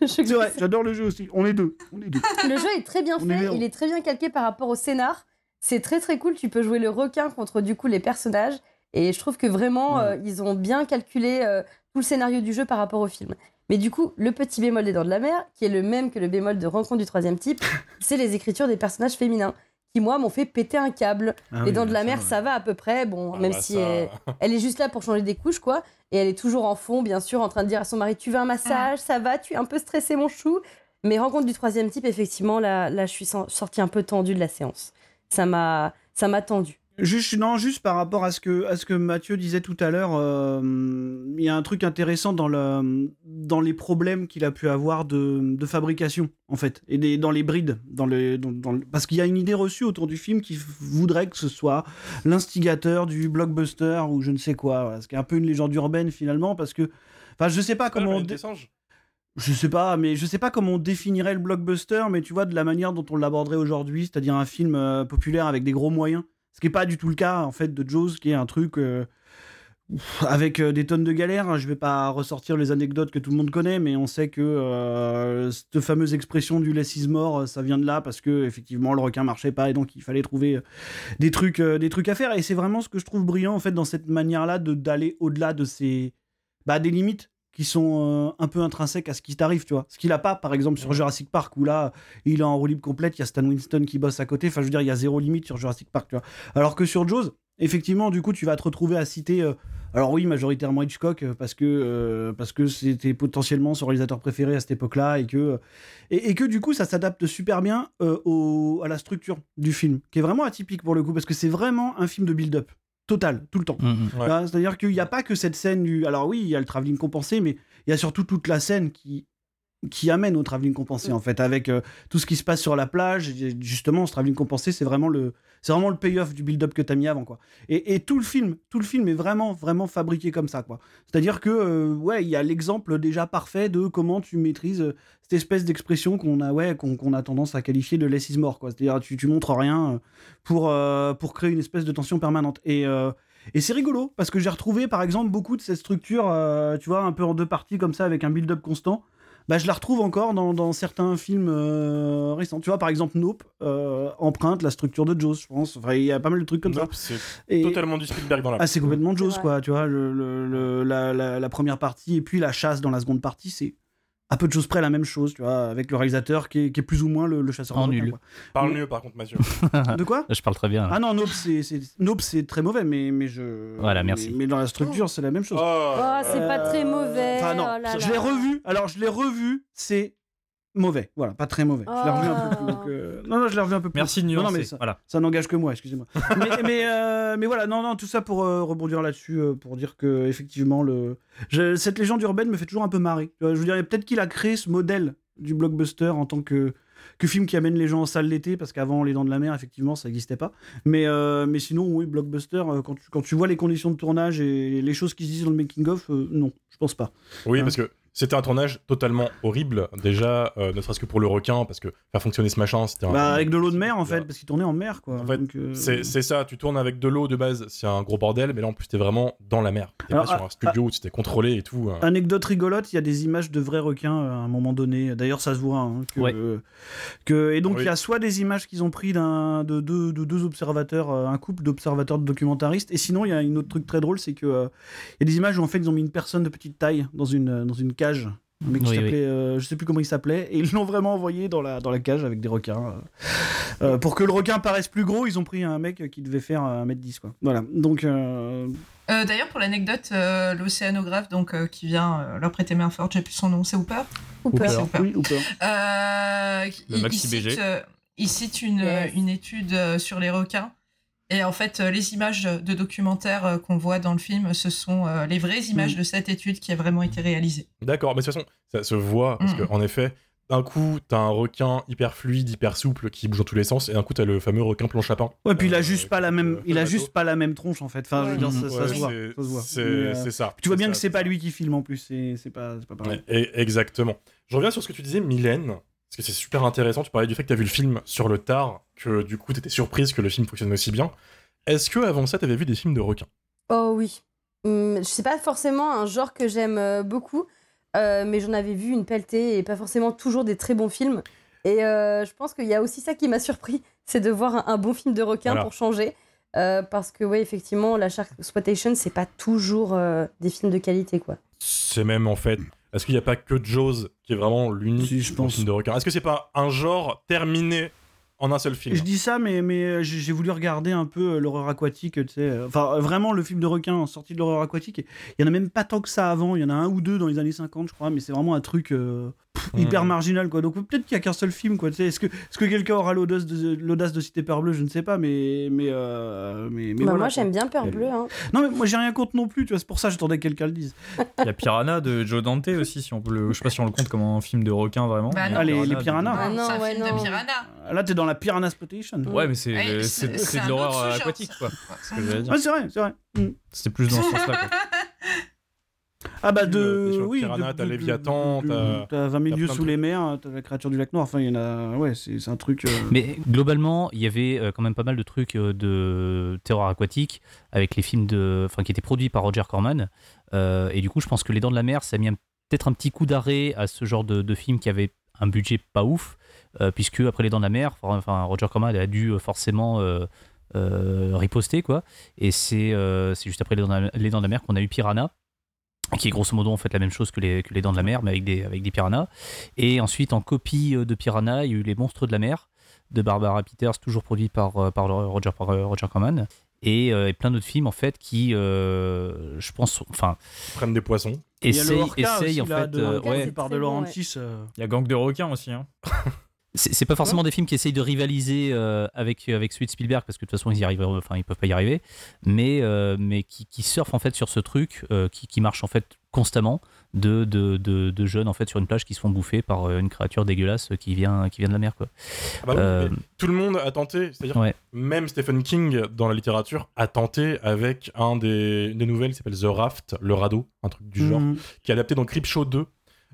Je *laughs* C'est vrai, j'adore le jeu aussi. On est deux. On est deux. Le jeu est très bien On est fait, bien. il est très bien calqué par rapport au scénar. C'est très très cool, tu peux jouer le requin contre du coup les personnages. Et je trouve que vraiment, Ouais. euh, ils ont bien calculé euh, tout le scénario du jeu par rapport au film. Mais du coup, le petit bémol des Dents de la Mer, qui est le même que le bémol de Rencontre du troisième type, *laughs* c'est les écritures des personnages féminins, qui moi m'ont fait péter un câble. Ah les oui, Dents de la Mer, ouais. ça va à peu près, bon, Ah même bah si ça- elle, elle est juste là pour changer des couches, quoi. Et elle est toujours en fond, bien sûr, en train de dire à son mari Tu veux un massage? Ça va Tu es un peu stressé, mon chou Mais rencontre du troisième type, effectivement, là, là je suis sortie un peu tendue de la séance. Ça m'a ça m'a tendue. Juste, non, juste par rapport à ce que, à ce que Mathieu disait tout à l'heure, euh, il y a un truc intéressant dans, le, dans les problèmes qu'il a pu avoir de, de fabrication, en fait, et des, dans les brides. Dans le, dans, dans le- parce qu'il y a une idée reçue autour du film qui voudrait que ce soit l'instigateur du blockbuster ou je ne sais quoi, voilà, ce qui est un peu une légende urbaine finalement, parce que. Enfin, je sais pas Ah, comment. mais on des dé- singes. Je sais pas, mais je sais pas comment on définirait le blockbuster, mais tu vois, de la manière dont on l'aborderait aujourd'hui, c'est-à-dire un film euh, populaire avec des gros moyens. Ce qui est pas du tout le cas, en fait, de Jaws, qui est un truc euh, avec euh, des tonnes de galères. Je vais pas ressortir les anecdotes que tout le monde connaît, mais on sait que cette fameuse expression du less is ça vient de là parce que effectivement le requin marchait pas et donc il fallait trouver des trucs, des trucs à faire. Et c'est vraiment ce que je trouve brillant en fait dans cette manière-là d'aller au-delà de ces bah, des limites qui sont euh, un peu intrinsèques à ce qui t'arrive, tu vois. Ce qu'il a pas, par exemple, sur Jurassic Park, où là, il est en roue libre complète, il y a Stan Winston qui bosse à côté. Enfin, je veux dire, il y a zéro limite sur Jurassic Park, tu vois. Alors que sur Jaws, effectivement, du coup, tu vas te retrouver à citer. euh, alors oui, majoritairement Hitchcock, euh, parce que euh, parce que c'était potentiellement son réalisateur préféré à cette époque-là, et que et, et que du coup, ça s'adapte super bien au, à la structure du film, qui est vraiment atypique pour le coup, parce que c'est vraiment un film de build-up total, tout le temps. Mm, mm. Ouais. Hein, C'est-à-dire qu'il n'y a pas que cette scène du. Alors oui, il y a le travelling compensé, mais il y a surtout toute la scène qui qui amène au travelling compensé en fait avec euh, tout ce qui se passe sur la plage. Justement ce travelling compensé c'est vraiment le c'est vraiment le payoff du build-up que t'as mis avant quoi. Et, et tout le film tout le film est vraiment vraiment fabriqué comme ça quoi. C'est à dire que euh, ouais il y a l'exemple déjà parfait de comment tu maîtrises euh, cette espèce d'expression qu'on a ouais qu'on a tendance à qualifier de less is more quoi. C'est à dire tu, tu montres rien pour pour créer une espèce de tension permanente. Et et c'est rigolo parce que j'ai retrouvé par exemple beaucoup de cette structure, tu vois, un peu en deux parties comme ça avec un build-up constant. Bah, je la retrouve encore dans, dans certains films euh, récents. Tu vois, par exemple, Nope euh, emprunte la structure de Jaws, je pense. Enfin, il y a pas mal de trucs comme Nope, c'est ça. Et... totalement du Spielberg dans la. Ah, c'est complètement C'est Jaws, quoi. Tu vois, le, le- le- la, la- la première partie et puis la chasse dans la seconde partie, c'est à peu de choses près la même chose, tu vois, avec le réalisateur qui est, qui est plus ou moins le, le chasseur. En nul. quoi. Parle mais- mieux par contre, Mathieu. *laughs* De quoi? Je parle très bien. là. Ah non, Nope, c'est c'est- Nope, c'est très mauvais, mais, mais je. Voilà, merci. Mais, mais dans la structure, c'est la même chose. Oh, Oh, c'est pas très mauvais. Enfin, non, oh là je l'ai revu. Alors, je l'ai revu, c'est mauvais. Voilà, pas très mauvais. Je l'ai revu un peu plus. Oh. donc, euh, Non, non, je l'ai revu un peu plus. Merci de Non, non, mais ça, Voilà. ça n'engage que moi, excusez-moi. *laughs* mais, mais, euh, mais voilà, non, non, tout ça pour euh, rebondir là-dessus, euh, pour dire que effectivement, le... je- cette légende urbaine me fait toujours un peu marrer. Je veux dire, peut-être qu'il a créé ce modèle du blockbuster en tant que que film qui amène les gens en salle l'été, parce qu'avant Les Dents de la Mer, effectivement, ça n'existait pas. Mais, euh, mais sinon, oui, blockbuster, quand tu, quand tu vois les conditions de tournage et les choses qui se disent dans le making-of, euh, non, je pense pas. Oui, Hein. parce que c'était un tournage totalement horrible. Déjà, euh, ne serait-ce que pour le requin, parce que faire fonctionner ce machin, c'était un. Bah, avec de l'eau de mer, en fait, parce qu'il tournait en mer, quoi. En fait, euh, C'est ça, tu tournes avec de l'eau de base, c'est un gros bordel, mais là en plus t'es vraiment dans la mer. T'es pas sur un studio où tu t'es contrôlé et tout. hein. Anecdote rigolote, il y a des images de vrais requins euh, à un moment donné. D'ailleurs, ça se voit. hein, que, Ouais. que- et donc, il Oui. y a soit des images qu'ils ont pris d'un, de, deux, de deux observateurs, euh, un couple d'observateurs de documentaristes. Et sinon, il y a une autre truc très drôle, c'est que euh, il y a des images où en fait ils ont mis une personne de petite taille dans une, dans une cage. Un mec qui Oui, euh, je sais plus comment il s'appelait, et ils l'ont vraiment envoyé dans la, dans la cage avec des requins. euh. Euh, pour que le requin paraisse plus gros, ils ont pris un mec qui devait faire 1m10. Quoi. Voilà. Donc, euh, Euh, D'ailleurs, pour l'anecdote, euh, l'océanographe donc euh, qui vient euh, leur prêter main forte, j'ai plus son nom, c'est Hooper? Hooper. Hooper. oui. Euh, Le il, Maxi il cite, BG. euh, il cite une, Yes. une étude sur les requins Et en fait, euh, les images de documentaires euh, qu'on voit dans le film, ce sont euh, les vraies images Mm. de cette étude qui a vraiment été réalisée. D'accord, mais de toute façon, ça se voit, parce Mhm. qu'en effet, d'un coup, t'as un requin hyper fluide, hyper souple, qui bouge dans tous les sens, et d'un coup, t'as le fameux requin planche à pain. Ouais, puis il a Euh, juste pas la même, euh, il a juste pas la même tronche en fait. Enfin, je veux dire, ça, ça Ouais, se voit. c'est- ça se voit. C'est Mais, euh, c'est ça. Tu vois bien ça, que c'est pas lui qui filme en plus, c'est pas, pareil. Et- exactement. Je reviens sur ce que tu disais, Mylène, parce que c'est super intéressant. Tu parlais du fait que tu as vu le film sur le tard, que du coup, tu étais surprise que le film fonctionne aussi bien. Est-ce que avant ça, tu avais vu des films de requins? Oh oui. Hum, je sais pas forcément un genre que j'aime euh, beaucoup, euh, mais j'en avais vu une pelletée et pas forcément toujours des très bons films. Et euh, je pense qu'il y a aussi ça qui m'a surpris, *laughs* c'est de voir un, un bon film de requin Voilà. pour changer. Euh, parce que, ouais, effectivement, la Shark Exploitation, c'est pas toujours euh, des films de qualité, quoi. C'est même en fait. Est-ce qu'il n'y a pas que Jaws qui est vraiment l'unique Si, je bon pense. film de requin? Est-ce que c'est pas un genre terminé en un seul film Je dis ça, mais, mais euh, j'ai voulu regarder un peu euh, l'horreur aquatique, tu sais. euh, Enfin, vraiment, le film de requin sorti de l'horreur aquatique. Il y en a même pas tant que ça avant. Il y en a un ou deux dans les années 50, je crois, mais c'est vraiment un truc euh, pff, Mhm. hyper marginal, quoi. Donc peut-être qu'il y a qu'un seul film, quoi. Tu sais, est-ce que, est-ce que quelqu'un aura l'audace de, l'audace de citer Peur Bleue Je ne sais pas, mais mais euh, mais, mais Bah, voilà, moi, j'aime bien Peur Bleue. Hein. Non, mais moi j'ai rien contre non plus. Tu vois, c'est pour ça que j'attendais que quelqu'un le dise. Il y a Piranha de Joe Dante aussi, si on peut le... je sais pas si on le compte comme un film de requin vraiment. Bah mais non. Ah, les- les de- piranhas. Ah non, ouais, film non. de Piranha. Là, t'es dans la Piranha Exploitation. Ouais, mais c'est Ouais, c'est- de l'horreur euh, aquatique, quoi. C'est. Ouais, c'est vrai, c'est vrai. Mm. C'était plus dans ce sens-là. *laughs* Ah bah Euh, de sur oui, Piranha, t'as Léviathan, t'as- t'as 20 000 t'as lieux plein de sous les mers, t'as la créature du lac noir. Enfin, il y en a. Ouais, c'est c'est un truc. euh, Mais globalement, il y avait euh, quand même pas mal de trucs euh, de terreur aquatique avec les films de, enfin, qui étaient produits par Roger Corman. Euh, et du coup, je pense que Les Dents de la Mer, ça a mis un- peut-être un petit coup d'arrêt à ce genre de, de film qui avait un budget pas ouf, euh, puisque après Les Dents de la Mer, enfin, Roger Corman a dû euh, forcément euh, euh, riposter, quoi. Et c'est euh, c'est juste après Les Dents de la, Les Dents de la Mer qu'on a eu Piranha qui est grosso modo en fait la même chose que les, que les dents de la mer mais avec des, avec des piranhas et ensuite en copie euh, de piranha il y a eu les monstres de la mer de Barbara Peters, toujours produit par, euh, par Roger, par euh, Roger Corman. Et, euh, et plein d'autres films, en fait, qui, euh, je pense, enfin, prennent des poissons. Il y a le essayent, Orca essayent, aussi, en là, fait, de, euh, ouais, par de Laurentiis. euh. Il y a Gang de requins aussi. Hein. C'est pas forcément des films qui essayent de rivaliser euh, avec, avec celui de Spielberg, parce que de toute façon, ils y arrivent, enfin, ils peuvent pas y arriver, mais, euh, mais qui, qui surfent, en fait, sur ce truc, euh, qui, qui marche, en fait, constamment, de, de, de, de jeunes, en fait, sur une plage qui se font bouffer par euh, une créature dégueulasse qui vient, qui vient de la mer, quoi. Ah bah oui, Euh, tout le monde a tenté, c'est-à-dire Ouais. même Stephen King dans la littérature a tenté avec un des, une des nouvelles qui s'appelle The Raft, le radeau, un truc du genre, Mhm. qui est adapté dans Creepshow 2.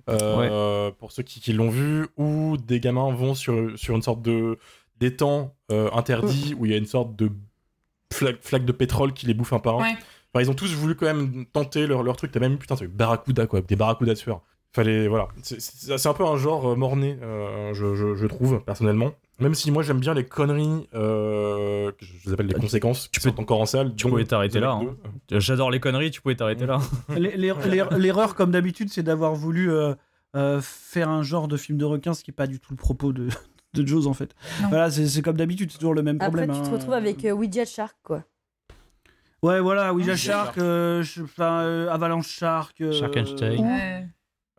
Euh, Pour ceux qui, qui l'ont vu, où des gamins vont sur, sur une sorte de d'étang euh, interdit où il y a une sorte de flaque, flaque de pétrole qui les bouffe un par un. Ouais. Enfin, ils ont tous voulu quand même tenter leur, leur truc. T'as même putain, c'est Barracuda quoi, des Barracuda tueurs. Fallait voilà, c'est- un peu un genre euh, morné, euh, je, je- je trouve personnellement. Même si moi j'aime bien les conneries, euh, que je les appelle les conséquences, qui peux- sont encore en salle. tu pouvais t'arrêter là, hein. 2. J'adore les conneries, tu pouvais t'arrêter là. L'er- l'er- l'er- L'erreur, comme d'habitude, c'est d'avoir voulu euh, euh, faire un genre de film de requin, ce qui n'est pas du tout le propos de, *laughs* de Jaws en fait. Non. Voilà, c'est comme d'habitude, c'est toujours le même Après, problème. tu te hein. retrouves avec euh, Ouija Shark, quoi. Ouais, voilà, Ouija Ouija Shark, Shark. euh, je- enfin, euh, Avalanche Shark. euh, Sharkenstein. Ouais.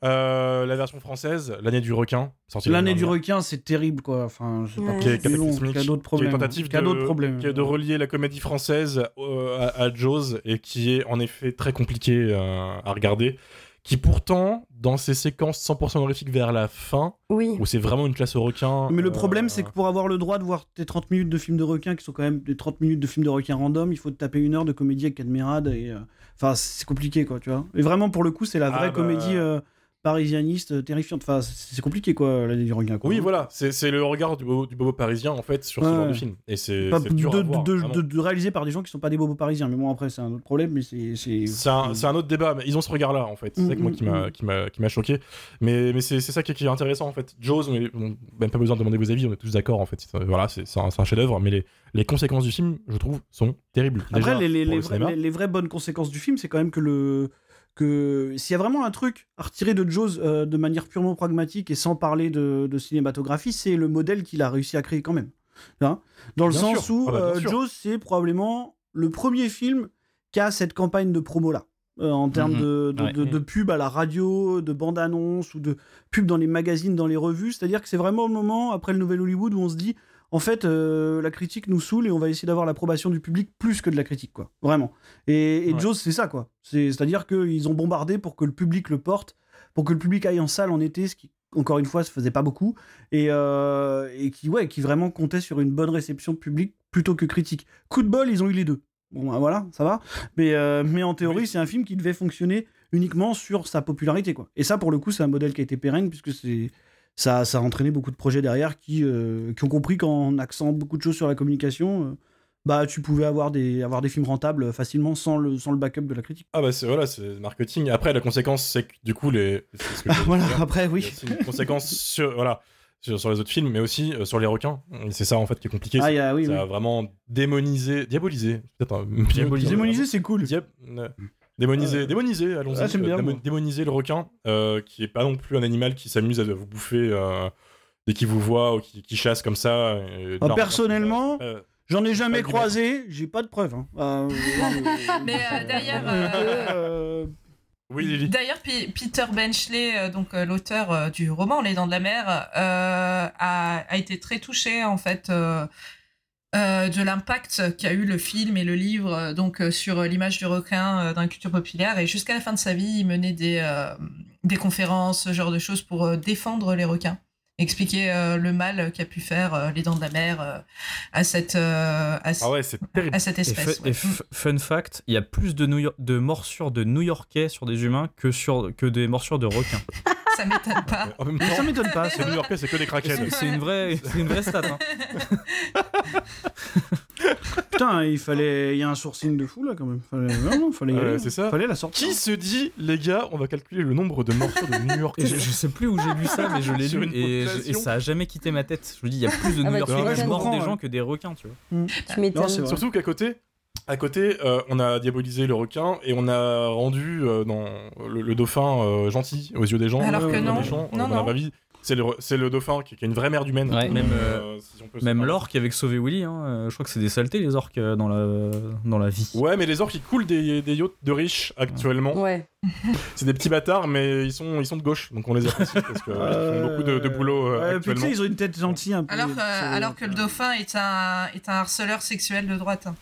Euh, la version française, l'année du requin, sortie L'année du requin, c'est terrible quoi. Enfin, je sais pas qui qui d'autres qui est problèmes. une tentative qui a de, d'autres problèmes. qui est de relier la comédie française euh, à, à Jaws et qui est en effet très compliqué euh, à regarder. Qui pourtant, dans ses séquences 100% horrifiques vers la fin, Oui. où c'est vraiment une classe au requin. Mais le euh, problème, c'est que pour avoir le droit de voir tes 30 minutes de films de requins, qui sont quand même des 30 minutes de films de requins random, il faut te taper une heure de comédie avec Cadmerade. Et, euh, Enfin, c'est compliqué, quoi, tu vois. Et vraiment, pour le coup, c'est la vraie Ah bah. comédie euh, parisianiste euh, terrifiante. Enfin, c'est compliqué, quoi, l'année du requin. Quoi. Oui, voilà, c'est le regard du bobo, du bobo parisien en fait sur ce genre de film. Et c'est de, dur de, à voir, de- vraiment. de- de réaliser par des gens qui sont pas des bobos parisiens. Mais bon, après, c'est un autre problème, mais c'est. c'est- C'est un, un autre débat, mais ils ont ce regard-là en fait. C'est ça que moi qui m'a Mm, qui m'a qui m'a choqué. Mais mais c'est ça qui est, qui est intéressant en fait. Jaws, mais bon, même pas besoin de demander vos avis, on est tous d'accord en fait. Voilà, c'est un, un chef-d'œuvre, mais les, les conséquences du film, je trouve, sont terribles. Après, Déjà, les, le vrais- les- les vraies bonnes conséquences du film, c'est quand même que le que s'il y a vraiment un truc à retirer de Jaws euh, de manière purement pragmatique et sans parler de, de cinématographie, c'est le modèle qu'il a réussi à créer quand même. Hein? Dans le Bien sens sûr. où Ah bah, euh. Jaws, c'est probablement le premier film qui a cette campagne de promo-là. euh, en termes Mhm. de, de, Ouais. de- de pub à la radio, de bande-annonce ou de pub dans les magazines, dans les revues. C'est-à-dire que c'est vraiment le moment, après le Nouvel Hollywood, où on se dit en fait, euh, la critique nous saoule et on va essayer d'avoir l'approbation du public plus que de la critique, quoi. Vraiment. Et, et Ouais. Jaws, c'est ça, quoi. C'est- C'est-à-dire qu'ils ont bombardé pour que le public le porte, pour que le public aille en salle en été, ce qui, encore une fois, se faisait pas beaucoup, et, euh, et qui, ouais, qui vraiment comptait sur une bonne réception publique plutôt que critique. Coup de bol, ils ont eu les deux. Bon, bah, voilà, ça va. Mais, euh, mais en théorie, Oui. c'est un film qui devait fonctionner uniquement sur sa popularité, quoi. Et ça, pour le coup, c'est un modèle qui a été pérenne, puisque c'est ça, ça a entraîné beaucoup de projets derrière qui, euh, qui ont compris qu'en axant beaucoup de choses sur la communication, euh, bah, tu pouvais avoir des, avoir des films rentables facilement sans le, sans le backup de la critique. Ah bah c'est voilà, c'est marketing. Après la conséquence c'est que du coup les c'est ce que *laughs* voilà, dire. après, oui. aussi une conséquence sur voilà sur, sur les autres films, mais aussi euh, sur les requins. C'est ça en fait qui est compliqué. Ah, c'est- oui, ça oui. a vraiment démonisé, diabolisé, peut-être un Diabolisé. C'est cool. Diab- euh, Démoniser, démoniser, allons-y. Ah, Euh, démoniser le requin, euh, qui est pas non plus un animal qui s'amuse à vous bouffer euh, dès qu'il vous voit ou qui, qui chasse comme ça. et- Ah, non, personnellement, euh, J'en ai jamais croisé, j'ai pas de preuves. hein. *laughs* Euh, Mais euh, d'ailleurs, euh, euh, oui. D'ailleurs, Peter Benchley, euh, donc euh, l'auteur euh, du roman Les Dents de la Mer, euh, a, a été très touché en fait euh, de l'impact qu'a eu le film et le livre euh, donc euh, sur l'image du requin euh, dans la culture populaire. Et jusqu'à la fin de sa vie, il menait des euh, des conférences, ce genre de choses pour euh, défendre les requins, expliquer euh, le mal qu'a pu faire euh, les Dents de la Mer euh, à cette euh, à, Ah ouais, à cette Et, espèce. ouais. et fun fact, il y a plus de, New York- de morsures de New-Yorkais sur des humains que, sur, que des morsures de requins. *laughs* Ça m'étonne pas. En même mais ça m'étonne pas. c'est ça. New-Yorkais, c'est que des crackheads. C'est une vraie, c'est une vraie stat. hein. *laughs* *laughs* Putain, il fallait. Il y a un sourcing de fou là quand même. Fallait... Non, non, fallait y Ouais, aller. c'est ça. Fallait la sortir. Qui se dit, les gars, on va calculer le nombre de morsures de New York? Je, je sais plus où j'ai lu ça, mais je l'ai lu et, je- population. et ça a jamais quitté ma tête. Je me dis, il y a plus de Ah bah, New-Yorkais tu qui mordent des gens que des requins, tu vois. Tu m'étonnes. Non. Surtout qu'à côté, à côté, euh, on a diabolisé le requin et on a rendu euh, dans le, le dauphin euh, gentil aux yeux des gens. Alors que euh, non. méchant, euh, Non, dans la non. vraie vie. C'est le, c'est le dauphin qui, qui a une vraie mère humaine. Ouais. Même, euh, si Même l'orque avec Sauvé Willy, hein, euh, je crois que c'est des saletés les orques euh, dans la, dans la vie. Ouais, mais les orques ils coulent des, des yachts de riches actuellement. Ouais. *laughs* C'est des petits bâtards, mais ils sont, ils sont de gauche, donc on les apprécie parce qu'ils font beaucoup de, de boulot euh, Ouais, puis tu actuellement. sais, ils ont une tête gentille un peu. Alors, que- C'est- alors que le dauphin est un, est un harceleur sexuel de droite. hein.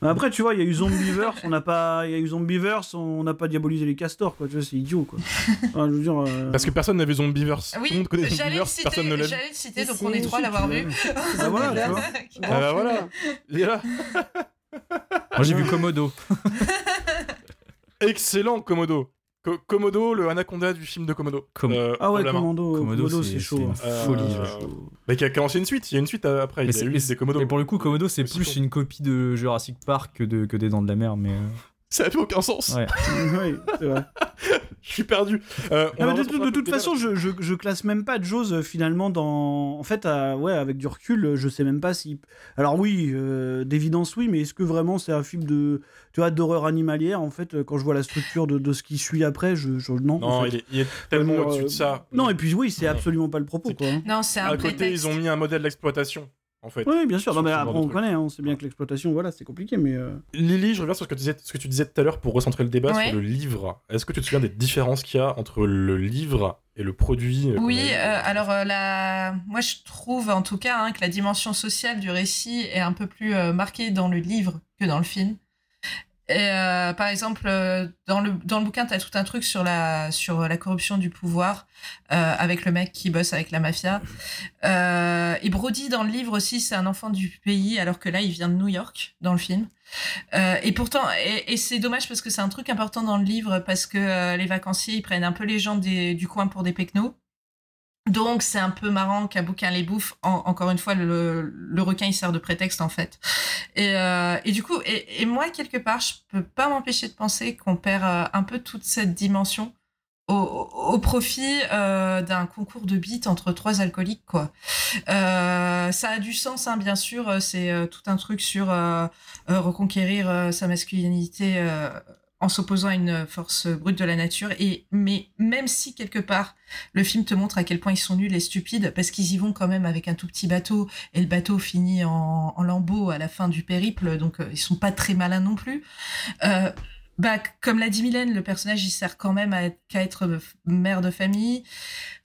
Mais Après, tu vois, il y a eu Zombieverse, on n'a pas, il y a eu Zombieverse, on n'a pas diabolisé les castors, quoi. Tu vois, c'est idiot, quoi. Enfin, je veux dire. euh, Parce que personne n'avait Zombieverse. Tout le Oui, monde connaît j'allais le Zombieverse, citer, personne ne l'a vu. j'allais le citer, donc on est trois à l'avoir vu. *laughs* Ah, voilà, tu vois. Ah bah voilà, il est là. Moi j'ai vu Komodo. Excellent Komodo. Co- Komodo, le anaconda du film de Komodo. Com- Euh, Ah ouais, Komodo, Commando, c'est- chaud. c'est une hein. Euh, folie. euh, Bah, qui a, qui a lancé une suite, il y a une suite euh, après, Mais il y a c'est- eu mais des Komodo. Et pour le coup, Komodo c'est plus une copie de Jurassic Park que, de, que des Dents de la Mer, mais. Euh, *laughs* Ça n'a plus aucun sens. Ouais. *laughs* Ouais, c'est vrai. Je suis perdu. Euh, de, de toute façon, je, je, je classe même pas Jaws euh, finalement dans. En fait, à- ouais, avec du recul, euh, je sais même pas si. Alors oui, euh, d'évidence oui, mais est-ce que vraiment c'est un film de, tu vois, d'horreur animalière En fait, euh, quand je vois la structure de, de ce qui suit après, je, je- non. en Non, fait. il est, il est tellement Euh, au-dessus de ça. Non, et puis oui, c'est Ouais. absolument pas le propos, quoi. hein. Non, c'est un à côté, prétexte. ils ont mis un modèle d'exploitation, en fait. Oui, bien sûr. Non, mais après, on truc. connaît, hein, on sait bien que l'exploitation, voilà, c'est compliqué, mais. euh, Lily, je reviens sur ce que tu disais, ce que tu disais tout à l'heure pour recentrer le débat Ouais. sur le livre. Est-ce que tu te souviens des différences qu'il y a entre le livre et le produit euh, Oui, euh, alors euh, la... moi je trouve en tout cas hein, que la dimension sociale du récit est un peu plus euh, marquée dans le livre que dans le film. Et euh, par exemple, euh, dans, le, dans le bouquin, tu as tout un truc sur la, sur la corruption du pouvoir euh, avec le mec qui bosse avec la mafia. Euh, et Brody, dans le livre aussi, c'est un enfant du pays, alors que là, il vient de New York dans le film. Euh, et pourtant, et, et c'est dommage parce que c'est un truc important dans le livre parce que euh, les vacanciers ils prennent un peu les gens des- du coin pour des pecnos. Donc c'est un peu marrant qu'un bouquin les bouffe. En- encore une fois, le, requin il sert de prétexte en fait. Et, euh, du coup, et, moi quelque part, je peux pas m'empêcher de penser qu'on perd euh, un peu toute cette dimension au, profit euh, d'un concours de beats entre trois alcooliques quoi. Ça a du sens hein, bien sûr. C'est tout un truc sur reconquérir sa masculinité en s'opposant à une force brute de la nature. Et mais même si quelque part le film te montre à quel point ils sont nuls et stupides, parce qu'ils y vont quand même avec un tout petit bateau et le bateau finit en, en lambeaux à la fin du périple, donc euh, ils sont pas très malins non plus. Euh, bah, comme l'a dit Mylène, le personnage il sert quand même à qu'à être mère de famille.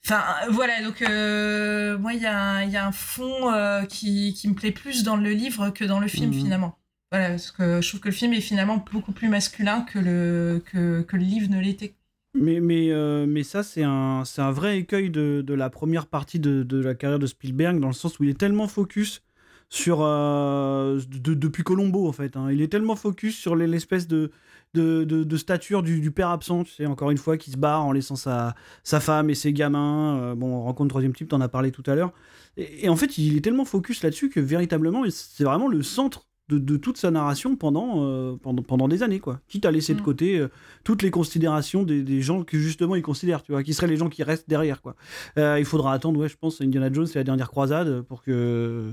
Enfin voilà, donc euh, moi il y, a, y a un fond euh, qui, qui, me plaît plus dans le livre que dans le film Mhm. finalement. Voilà, parce que je trouve que le film est finalement beaucoup plus masculin que le, que, que le livre ne l'était. Mais, mais, euh, mais ça, c'est un, un vrai écueil de, de la première partie de, de la carrière de Spielberg, dans le sens où il est tellement focus sur. euh, de- depuis Colombo, en fait. hein. Il est tellement focus sur les- l'espèce de, de, de, stature du, père absent, tu sais, encore une fois, qui se barre en laissant sa, sa femme et ses gamins. Euh, bon, rencontre troisième type, t'en as parlé tout à l'heure. Et en fait, il est tellement focus là-dessus que véritablement, c'est vraiment le centre. De, de toute sa narration pendant, euh, pendant, pendant des années, quoi. Quitte à laisser de Mm. côté euh, toutes les considérations des, des gens que justement il considère, tu vois, qui seraient les gens qui restent derrière, quoi. Euh, il faudra attendre, ouais, je pense, Indiana Jones et la dernière croisade pour que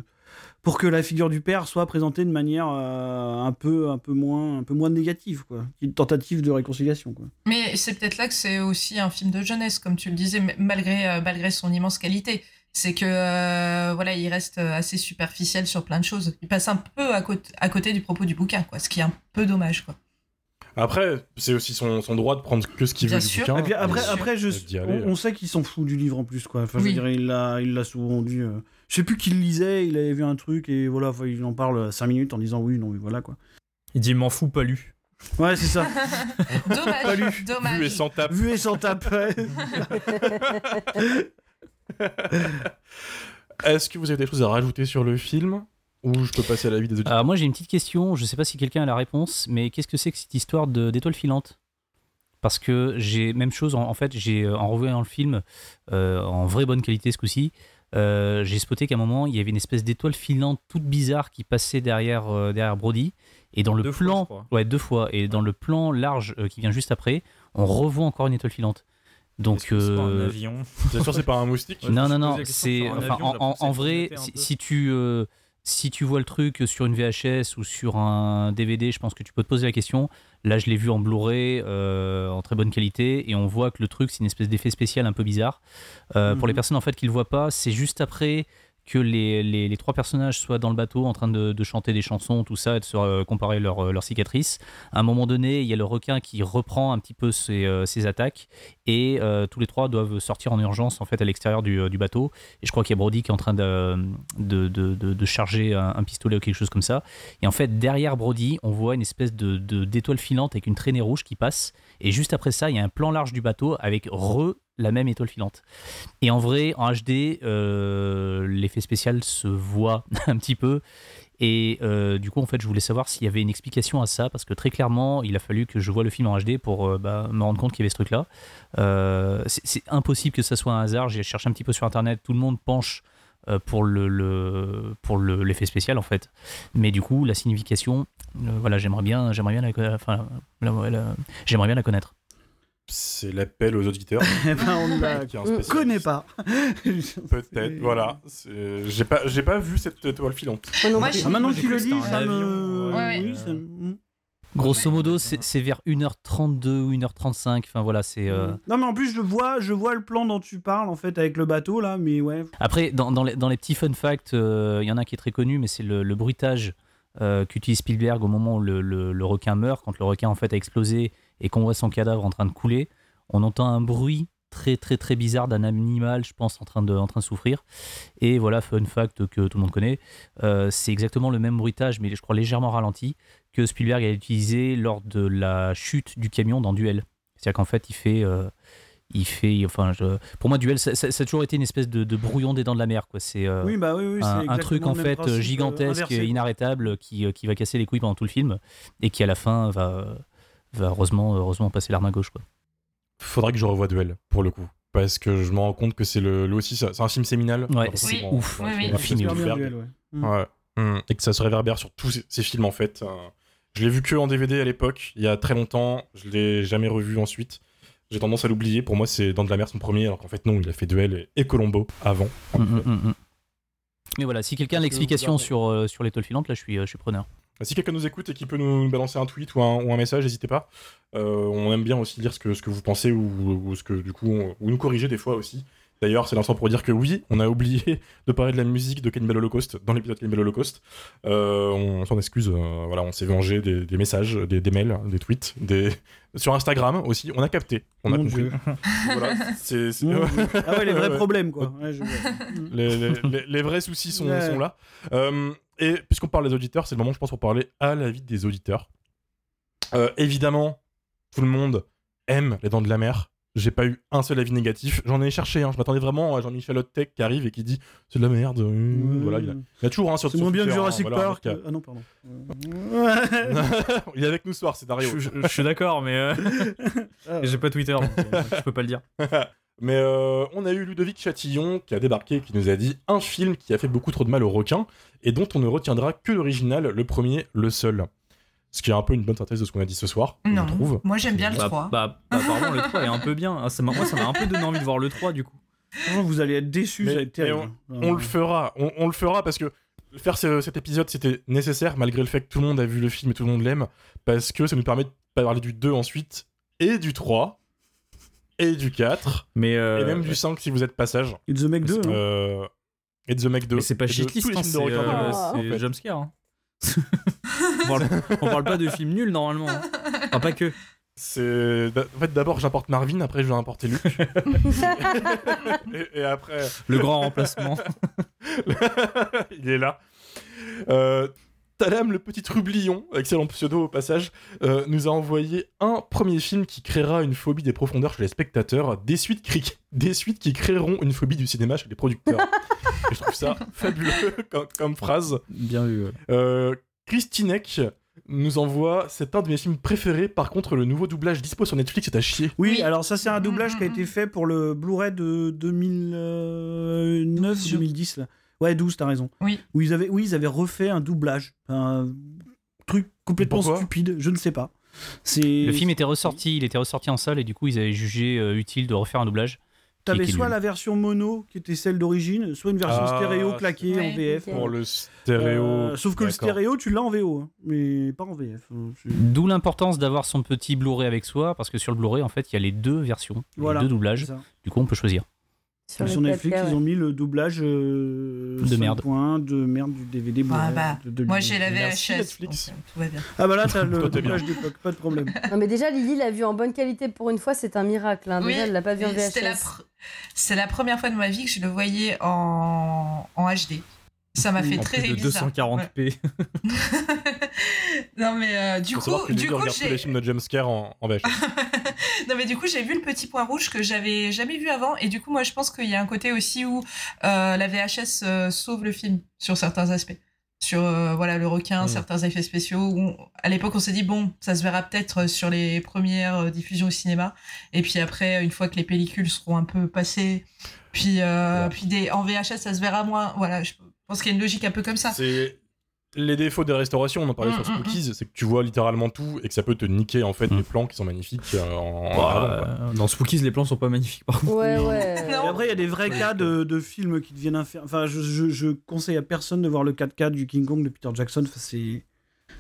pour que la figure du père soit présentée de manière un peu un peu moins un peu moins négative, quoi, une tentative de réconciliation, quoi. Mais c'est peut-être là que c'est aussi un film de jeunesse, comme tu le disais, malgré, malgré son immense qualité. C'est que euh, voilà, il reste assez superficiel sur plein de choses. Il passe un peu à, côté à côté du propos du bouquin, quoi, ce qui est un peu dommage. Quoi. Après, c'est aussi son, son droit de prendre que ce qu'il veut du bouquin. Et puis après, bien sûr. après je, on, on sait qu'il s'en fout du livre en plus, quoi. Enfin, je Oui. dirais, il l'a, il l'a souvent dit. euh, Je sais plus qui le lisait, il avait vu un truc et voilà, enfin, il en parle 5 minutes en disant oui, non, oui, voilà, quoi. Il dit m'en fous, pas lu. Ouais, c'est ça. *laughs* dommage, Vu et dommage. sans tape. Vu et sans tape. ouais. *laughs* *laughs* Est-ce que vous avez des choses à rajouter sur le film Ou je peux passer à l'avis des auditeurs Alors moi j'ai une petite question, je sais pas si quelqu'un a la réponse, mais qu'est-ce que c'est que cette histoire de- d'étoile filante Parce que j'ai même chose, en, en fait, j'ai euh, en revoyant le film euh, en vraie bonne qualité ce coup-ci, euh, j'ai spoté qu'à un moment il y avait une espèce d'étoile filante toute bizarre qui passait derrière euh, derrière Brody, et dans le Deux plan, ouais deux fois, et dans le plan large euh, qui vient juste après, on revoit encore une étoile filante. Donc c'est pas un euh, avion. *laughs* Bien sûr, c'est pas un moustique. *laughs* Non, non, non, c'est enfin, en, vrai, si, tu euh, si tu vois le truc sur une VHS ou sur un DVD, je pense que tu peux te poser la question. Là, je l'ai vu en Blu-ray, euh, en très bonne qualité, et on voit que le truc, c'est une espèce d'effet spécial un peu bizarre. Euh, Pour les Mhm. personnes en fait qui le voient pas, c'est juste après que les, les, trois personnages soient dans le bateau en train de, de chanter des chansons, tout ça, et de se euh, comparer leurs leurs cicatrices. À un moment donné, il y a le requin qui reprend un petit peu ses, euh, ses attaques, et euh, tous les trois doivent sortir en urgence en fait à l'extérieur du, euh, du bateau. Et je crois qu'il y a Brody qui est en train de, de, de, charger un, pistolet ou quelque chose comme ça. Et en fait, derrière Brody, on voit une espèce de- d'étoile filante avec une traînée rouge qui passe. Et juste après ça, il y a un plan large du bateau avec re la même étoile filante. Et en vrai, en HD, euh, l'effet spécial se voit *laughs* un petit peu. Et euh, du coup, en fait, je voulais savoir s'il y avait une explication à ça, parce que très clairement, il a fallu que je vois le film en HD pour euh, bah, me rendre compte qu'il y avait ce truc-là. C'est impossible que ça soit un hasard. J'ai cherché un petit peu sur Internet, tout le monde penche pour le, pour le- l'effet spécial en fait. Mais du coup, la signification, voilà, j'aimerais bien, j'aimerais bien la connaître. C'est l'appel aux auditeurs. *laughs* Eh ben, on ne connaît pas. *laughs* Peut-être, voilà. J'ai pas, j'ai pas vu cette étoile filante. Moi, Ah, maintenant Moi, que tu le dis, ça me. ouais. Ça me- Grosso modo, c'est vers 1h32 ou 1h35. Enfin voilà, c'est. euh, Non, mais en plus, je vois, je vois le plan dont tu parles, en fait, avec le bateau, là, mais ouais. Après, dans, dans les, dans les petits fun facts, euh, il y en a un qui est très connu, mais c'est le, le bruitage euh, qu'utilise Spielberg au moment où le, le- le requin meurt, quand le requin en fait a explosé et qu'on voit son cadavre en train de couler. On entend un bruit très très très bizarre d'un animal, je pense, en train de, en train de souffrir. Et voilà, fun fact que tout le monde connaît, euh, c'est exactement le même bruitage, mais je crois légèrement ralenti, que Spielberg a utilisé lors de la chute du camion dans Duel. C'est-à-dire qu'en fait, il fait... euh, il fait, enfin, je- pour moi, Duel, ça, ça- ça a toujours été une espèce de, de brouillon des dents de la mer, quoi. C'est euh, Oui, bah oui, oui, un, un truc en fait gigantesque, inversé, inarrêtable, qui, qui va casser les couilles pendant tout le film et qui à la fin va, va heureusement, heureusement passer l'arme à gauche, quoi. Faudrait que je revoie Duel, pour le coup. Parce que je me rends compte que c'est le, le aussi, c'est un film séminal. Ouais, Enfin, c'est Oui. ouf. ouais, Oui, Le film Duel, ouais. Mm. Ouais. Mm. Et que ça se réverbère sur tous ces, ces films en fait. Euh, Je l'ai vu que en DVD à l'époque, il y a très longtemps. Je l'ai jamais revu ensuite. J'ai tendance à l'oublier. Pour moi, c'est Dans de la mer son premier, alors qu'en fait non, il a fait Duel et, et Colombo avant. Mm. Mais voilà, si quelqu'un a l'explication sur, euh, sur l'étoile filante, là, je suis, euh, je suis preneur. Si quelqu'un nous écoute et qui peut nous balancer un tweet ou un, message, n'hésitez pas. Euh, on aime bien aussi lire ce que, vous pensez ou, ce que du coup, ou nous corriger des fois aussi. D'ailleurs, c'est l'instant pour dire que oui, on a oublié *laughs* de parler de la musique de Cannibal Holocaust dans l'épisode Cannibal Holocaust. Euh, on s'en excuse, euh, voilà, on s'est vengé des, des messages, des, des mails, des tweets, des... *laughs* sur Instagram aussi. On a capté, on a compris. Dieu. *laughs* Voilà, c'est-. Ah ouais, les vrais problèmes, quoi. Ouais, je vois. les, les- les- les vrais soucis sont, Ouais. sont là. Euh, et puisqu'on parle des auditeurs, c'est le moment, je pense, pour parler à l'avis des auditeurs. Évidemment, tout le monde aime les dents de la mer. J'ai pas eu un seul avis négatif. J'en ai cherché. hein. Je m'attendais vraiment à Jean-Michel Hottech qui arrive et qui dit c'est de la merde. euh, Voilà, il, a, il a toujours un sur C'est moins bien que Twitter, hein, Jurassic voilà, Park. Ah non, pardon. *laughs* il est avec nous ce soir, c'est Dario. Je, je- je suis d'accord, mais euh, *laughs* Ah, j'ai pas Twitter, donc euh, je peux pas le dire. *laughs* Mais euh, on a eu Ludovic Chatillon qui a débarqué, qui nous a dit un film qui a fait beaucoup trop de mal aux requins et dont on ne retiendra que l'original, le premier, le seul. Ce qui est un peu une bonne synthèse de ce qu'on a dit ce soir, Non, je trouve. moi j'aime bien le Bah, 3. bah, bah, apparemment, le 3 est un peu bien. Ah, ça moi, ça m'a un peu donné envie de voir le 3 du coup. Vous allez être déçus, Mais- ça va être terrible. On le fera, on, on le fera parce que faire ce- cet épisode c'était nécessaire malgré le fait que tout le monde a vu le film et tout le monde l'aime parce que ça nous permet de parler du 2 ensuite et du 3 et du 4 Mais, euh, et même du 5 si vous êtes passage. It's the Meg 2. hein. Euh, et The Meg 2. mais c'est pas Et shitlist, tous les films de c'est euh, en fait. jumpscare. hein. On, parle, on parle pas de films nuls normalement. hein. Enfin, pas que. C'est en fait d'abord j'importe Marvin, après je vais importer Luc *laughs* et, et après Le grand remplacement. *laughs* il est là. Euh, Talam, le petit trublion, excellent pseudo au passage, euh, nous a envoyé un premier film qui créera une phobie des profondeurs chez les spectateurs, des suites, cri- des suites qui créeront une phobie du cinéma chez les producteurs. Et je trouve ça *laughs* fabuleux comme, comme phrase. Bien vu. ouais. Euh, Christinek nous envoie, c'est un de mes films préférés, par contre le nouveau doublage dispo sur Netflix c'est à chier. Oui, Oui. alors ça c'est un Mm, doublage mm, qui a mm, été mm. fait pour le Blu-ray de 2009, 12, 2010 là. Ouais, 12, t'as raison. Oui. Où ils avaient, oui, ils avaient refait un doublage, un truc complètement Pourquoi stupide, je ne sais pas. C'est. Le film était ressorti, il était ressorti en salle et du coup ils avaient jugé euh, utile de refaire un doublage. T'avais soit la version mono qui était celle d'origine, soit une version Ah, stéréo claquée Ouais, en VF. Pour le stéréo. Euh, sauf que le stéréo, tu l'as en VO, hein, mais pas en VF. hein, D'où l'importance d'avoir son petit Blu-ray avec soi parce que sur le Blu-ray en fait il y a les deux versions, Voilà. les deux doublages. Du coup on peut choisir. Sur, Sur, Netflix, 4K, ils ont mis le doublage euh, De merde. points de merde du DVD. Ah bah, de- de- Moi j'ai la Merci, VHS. Netflix. euh, tout va bien. Ah bah là, t'as *laughs* le doublage d'époque, pas de problème. *laughs* Non, mais déjà, Lily l'a vu en bonne qualité pour une fois, c'est un miracle. hein. Oui, Déjà, elle l'a pas vu en la, VHS. pr- c'est la première fois de ma vie que je le voyais en, en HD. Ça m'a fait En très plus de bizarre. 240p. *laughs* non mais euh, du Faut coup, que du coup regarde tous les j'ai films de jumpscare en, en VHS. *laughs* non mais du coup j'ai vu le petit point rouge que j'avais jamais vu avant et du coup moi je pense qu'il y a un côté aussi où euh, la VHS euh, sauve le film sur certains aspects sur euh, voilà le requin Mm. certains effets spéciaux où on- à l'époque on s'est dit bon ça se verra peut-être sur les premières euh, diffusions au cinéma et puis après une fois que les pellicules seront un peu passées puis euh, puis des en VHS ça se verra moins voilà je pense qu'il y a une logique un peu comme ça C'est les défauts des restaurations, on en parlait Mm, sur mm, Spookies, c'est que tu vois littéralement tout et que ça peut te niquer en fait Mm. des plans qui sont magnifiques euh, en, Bah, avant, euh, dans Spookies, les plans sont pas magnifiques par contre. Ouais, Oui. ouais. *laughs* Non. Et après, il y a des vrais Ouais, cas de, de films qui deviennent infernaux. Enfin, je, je, je conseille à personne de voir le 4K du King Kong de Peter Jackson. Enfin, c'est.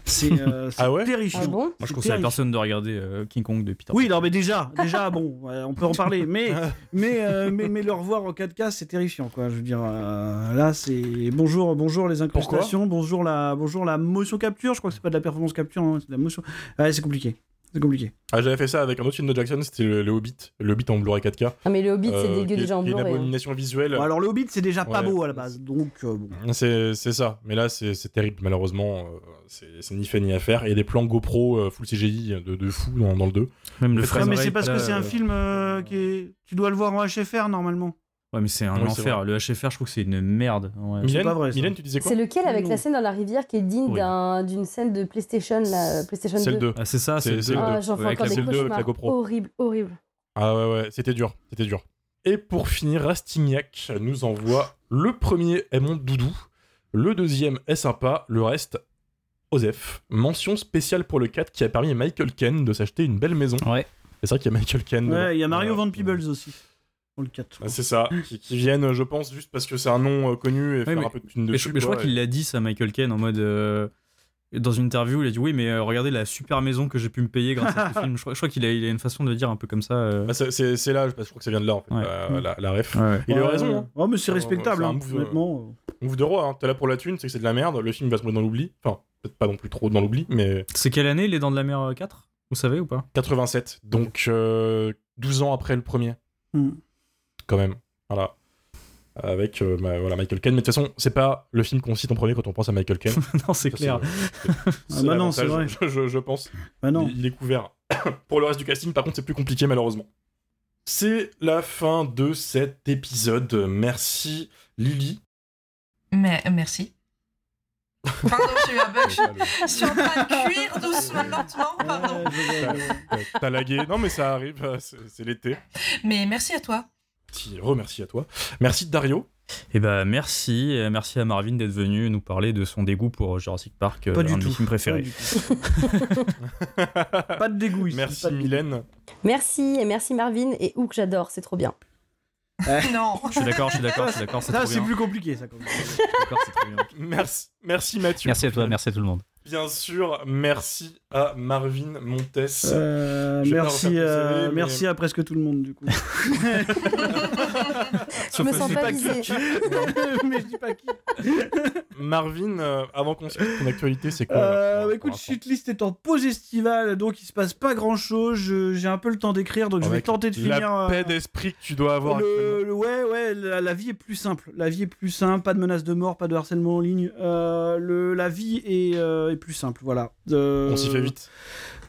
C'est euh, *laughs* Ah ouais terrifiant. Ah bon Moi, je conseille à personne de regarder euh, King Kong de Peter Oui, non, mais déjà, déjà, *laughs* bon, on peut en parler, mais, *laughs* mais, euh, mais, mais le revoir en 4K, c'est terrifiant, quoi. Je veux dire, euh, là, c'est bonjour, bonjour les incrustations, bonjour la, bonjour la motion capture. Je crois que c'est pas de la performance capture, hein, c'est de la motion. Ouais, c'est compliqué, c'est compliqué. Ah, j'avais fait ça avec un autre film de Jackson, c'était le, le Hobbit, le Hobbit en Blu-ray 4K. Ah, mais le Hobbit, c'est euh, dégueu déjà en est une Blu-ray. hein. abomination visuelle. Bon, alors le Hobbit, c'est déjà pas Ouais. beau à la base, donc euh, bon. C'est ça, mais là c'est terrible malheureusement, euh, c'est ni fait ni à faire. Il y a des plans GoPro euh, full CGI de, de fou dans, dans le 2. Même le Ouais, mais c'est parce que c'est un film euh, qui est. Tu dois le voir en HFR normalement. Ouais, mais c'est un enfer. Le HFR, je trouve que c'est une merde. Ouais. Mylène, pas vrai, ça. Mylène, tu disais quoi C'est lequel avec la scène dans la rivière qui est digne Oui. d'un- d'une scène de PlayStation, la PlayStation C'est 2 le 2. Ah, c'est ça, C'est- c'est Ah, j'en fais Avec encore la- des deux avec la cauchemars. GoPro. Horrible, horrible. Ah ouais, ouais, c'était dur, c'était dur. Et pour finir, Rastignac nous envoie le premier est mon doudou, le deuxième est sympa, le reste, Osef. Mention spéciale pour le 4 qui a permis à Michael Ken de s'acheter une belle maison. Ouais. C'est ça qu'il y a Michael Ken. Ouais, il y a Mario Euh, Van Peebles aussi. Dans le 4. Ah, C'est ça, qui, qui viennent, je pense, juste parce que c'est un nom euh, connu et faire mais- un peu de thune Mais je, dessus. mais je crois qu'il l'a dit, ça, Michael Ken, en mode. euh, dans une interview, il a dit oui, mais euh, regardez la super maison que j'ai pu me payer grâce à ce *laughs* film. Je crois, je crois qu'il a, il a une façon de dire un peu comme ça. euh. Bah, c'est- c'est c'est là, parce que je crois que ça vient de là, en fait, Ouais. euh, la, la ref. Ouais, ouais. Il a eu Ouais, raison. Hein. Oh, mais c'est Ouais, respectable, c'est un hein, move, honnêtement. Move de roi, hein. t'es là pour la thune, c'est que c'est de la merde, le film va se mettre dans l'oubli. Enfin, peut-être pas non plus trop dans l'oubli, mais C'est quelle année Les Dents de la Mer euh, 4 Vous savez ou pas? 87, donc euh, 12 ans après le premier, Hmm. Quand même. Voilà. Avec euh, ma- voilà, Michael Caine. Mais de toute façon, c'est pas le film qu'on cite en premier quand on pense à Michael Caine. *laughs* Non, c'est clair. *laughs* c'est- Ah bah non, c'est l'avantage, Je, je- je pense. Bah non. Il, il est couvert. *coughs* Pour le reste du casting, par contre, c'est plus compliqué, malheureusement. C'est la fin de cet épisode. Merci, Lily. Mais merci. *laughs* Pardon, j'ai eu un bug. Je, suis en train de cuire doucement, lentement. Pardon. T'as lagué. Non, mais ça arrive, euh, c'est l'été. Mais merci à toi. Petit remercie à toi. Merci, Dario. Et bah merci, et merci à Marvin d'être venu nous parler de son dégoût pour Jurassic Park, euh, Pas du un de tout. mes films préférés. Pas tout. *laughs* De dégoût ici. Merci, pas de dégoût. Mylène. Merci et merci Marvin et Hook, j'adore, c'est trop bien. Non. Je suis d'accord, je suis d'accord, je suis d'accord, c'est plus compliqué, ça. quand même. Je suis d'accord, c'est trop bien. Merci, merci Mathieu. Merci à toi, merci à tout le monde. Bien sûr, merci à Marvin Montes. Euh, merci, euh, mais- merci à presque tout le monde, du coup. *laughs* Je me sens pas visée. *laughs* *laughs* mais je dis pas qui. *laughs* Marvin, euh, avant qu'on se quitte, ton actualité, c'est quoi Euh, bah, écoute, Shitlist est en pause estivale, donc il se passe pas grand chose. J'ai un peu le temps d'écrire, donc je vais tenter de La finir. euh, paix d'esprit que tu dois avoir. le, le- ouais, ouais, la, la vie est plus simple. La vie est plus simple, pas de menace de mort, pas de harcèlement en ligne. Euh, le, la vie est, euh, est plus simple, voilà. Euh, On s'y fait vite.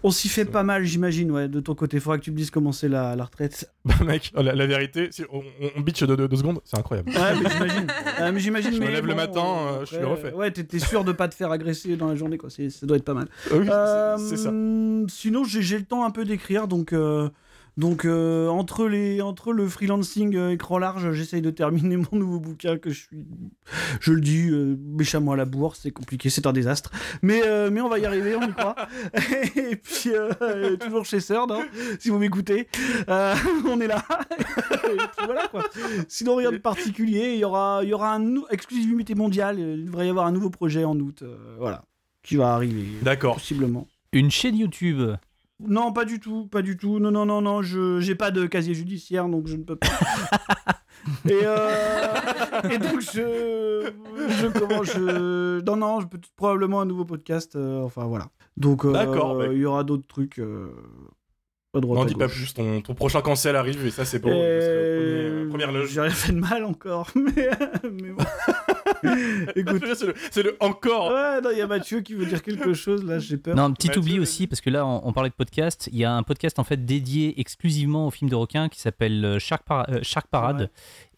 On s'y fait pas mal, j'imagine, ouais, de ton côté. Faudra que tu me dises comment c'est la, la retraite. *laughs* Bah, mec, la, la vérité, si on, bitch de 2 secondes, c'est incroyable. Ouais, mais j'imagine. Euh, mais j'imagine. Je me mais lève le matin, euh, je suis refait. Ouais, t'es sûr de pas te faire agresser dans la journée, quoi. Ça doit être pas mal. Ah oui, c'est- Euh, ça. Sinon, j'ai j'ai le temps un peu d'écrire, donc. Donc euh, entre les entre le freelancing euh, écran large, j'essaye de terminer *laughs* mon nouveau bouquin que je suis, je le dis euh, méchamment à la bourre, c'est compliqué, c'est un désastre, mais euh, mais on va y arriver, on y croit. *laughs* Et puis euh, toujours chez Third, hein, si vous m'écoutez, *laughs* on est là. Et puis voilà quoi. Sinon rien de particulier, il y aura il y aura un exclusivité mondiale, il devrait y avoir un nouveau projet en août, voilà, qui va arriver D'accord. possiblement. Une chaîne YouTube. Non, pas du tout, pas du tout. Non, non, non, non, je j'ai pas de casier judiciaire, donc je ne peux pas. *laughs* et, euh, et donc je, je comment je, non, non, je peux probablement un nouveau podcast. euh, enfin voilà. Donc euh, D'accord, bah, il y aura d'autres trucs. Euh, droite, N'en à dis pas plus, ton, ton prochain cancel arrive et ça c'est serait le premier- première loge. J'ai rien fait de mal encore, *laughs* mais, mais bon. *laughs* Écoute. c'est le, c'est le encore. Ouais, non, il y a Mathieu qui veut dire quelque chose là, j'ai peur. Non, petit Mathieu, oubli aussi, parce que là, on, on parlait de podcast. Il y a un podcast en fait dédié exclusivement aux films de requins qui s'appelle euh, Shark, Para- euh, Shark Parade Ouais.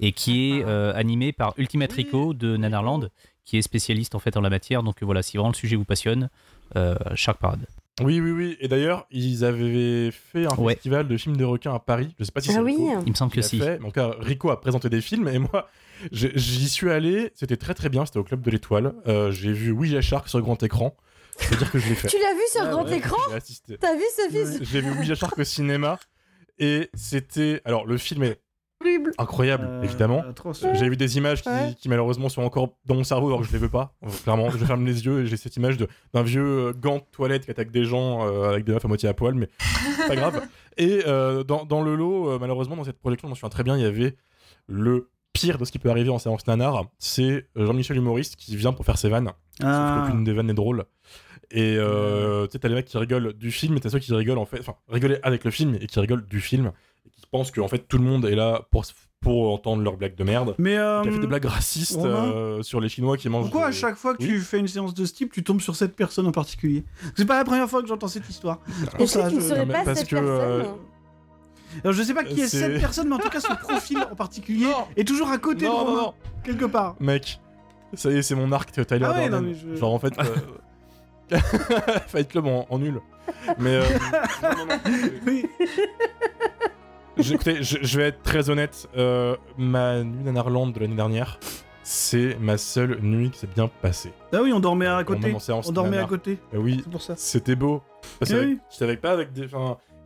et qui est euh, animé par Ultimate Oui, Rico de Nanarland, qui est spécialiste en fait en la matière. Donc euh, voilà, si vraiment le sujet vous passionne, euh, Shark Parade. Oui, oui, oui. Et d'ailleurs, ils avaient fait un Ouais. festival de films de requins à Paris. Je sais pas si c'est Ah oui. Rico Il me semble que si. fait, mais en tout cas, Rico a présenté des films et moi, *laughs* j'y suis allé. C'était très très bien. C'était au Club de l'Étoile. Euh, j'ai vu Ouija Shark sur grand écran. Je peux dire que je l'ai *laughs* fait. Tu l'as vu sur Ah grand ouais. écran J'ai assisté. T'as vu ce fils J'ai vu Ouija Shark au cinéma et c'était. Alors, le film est horrible incroyable, Euh, évidemment. J'ai vu des images qui, Ouais. qui, malheureusement sont encore dans mon cerveau alors que je les veux pas. Clairement, je ferme les yeux et j'ai cette image d'un vieux euh, gant de toilette qui attaque des gens euh, avec des meufs à moitié à poil, mais c'est pas grave. Et euh, dans, dans le lot, malheureusement, dans cette projection, je m'en souviens très bien, il y avait le pire de ce qui peut arriver en séance nanar. C'est Jean-Michel humoriste qui vient pour faire ses vannes. Sauf Ah. qu'aucune des vannes n'est drôle. Et euh, tu sais, t'as les mecs qui rigolent du film et t'as ceux qui rigolent en fait, enfin, rigoler avec le film et qui rigolent du film et qui pensent que en fait tout le monde est là pour, pour entendre leurs blagues de merde. Mais euh, Qui a fait des blagues racistes Romain euh, sur les Chinois qui mangent. Pourquoi à chaque fois que Oui. tu fais une séance de ce type, tu tombes sur cette personne en particulier? C'est pas la première fois que j'entends cette histoire. C'est pour ça, que tu ne je- serais mais pas parce cette que, euh, personne Alors, je sais pas qui est cette *laughs* personne, mais en tout cas, son profil en particulier Non. est toujours à côté de Non, non, Romain, non, quelque part. mec, ça y est, c'est mon arc Tyler Ah ouais, Durden. non, mais je- Genre en fait. euh, *laughs* Fight Club en, en nul. Mais. euh, non, non, non, Oui. J'ai- Écoutez, je, je vais être très honnête. euh, ma nuit d'Anarland de l'année dernière, c'est ma seule nuit qui s'est bien passée. Ah oui, on dormait à côté. en On dormait à côté, Euh, oui, c'est pour ça. c'était beau. Parce que Eh avec- oui. j'étais avec pas avec des,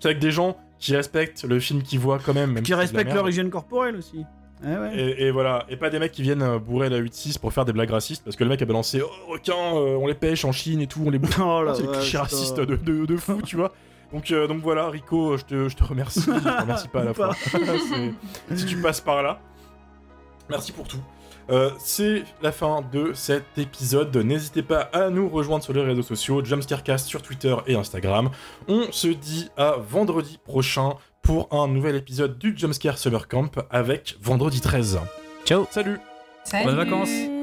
avec des gens qui respectent le film qu'ils voient quand même, même Qui si respectent leur hygiène corporelle aussi. Ouais, ouais. Et, et voilà, et pas des mecs qui viennent euh, bourrer la 8-6 pour faire des blagues racistes, parce que le mec a balancé oh, euh, on les pêche en Chine et tout, on les bouffe. *laughs* Oh là c'est le vache, cliché raciste de, de, de fou, tu vois. Donc, euh, donc voilà, Rico, je te, je te remercie. Je te remercie pas à la *laughs* fois. *laughs* Si tu passes par là. Merci pour tout. Euh, c'est la fin de cet épisode. N'hésitez pas à nous rejoindre sur les réseaux sociaux, Jumpscarecast sur Twitter et Instagram. On se dit à vendredi prochain pour un nouvel épisode du Jumpscare Summer Camp avec vendredi 13. Ciao Salut Salut. Bonnes vacances.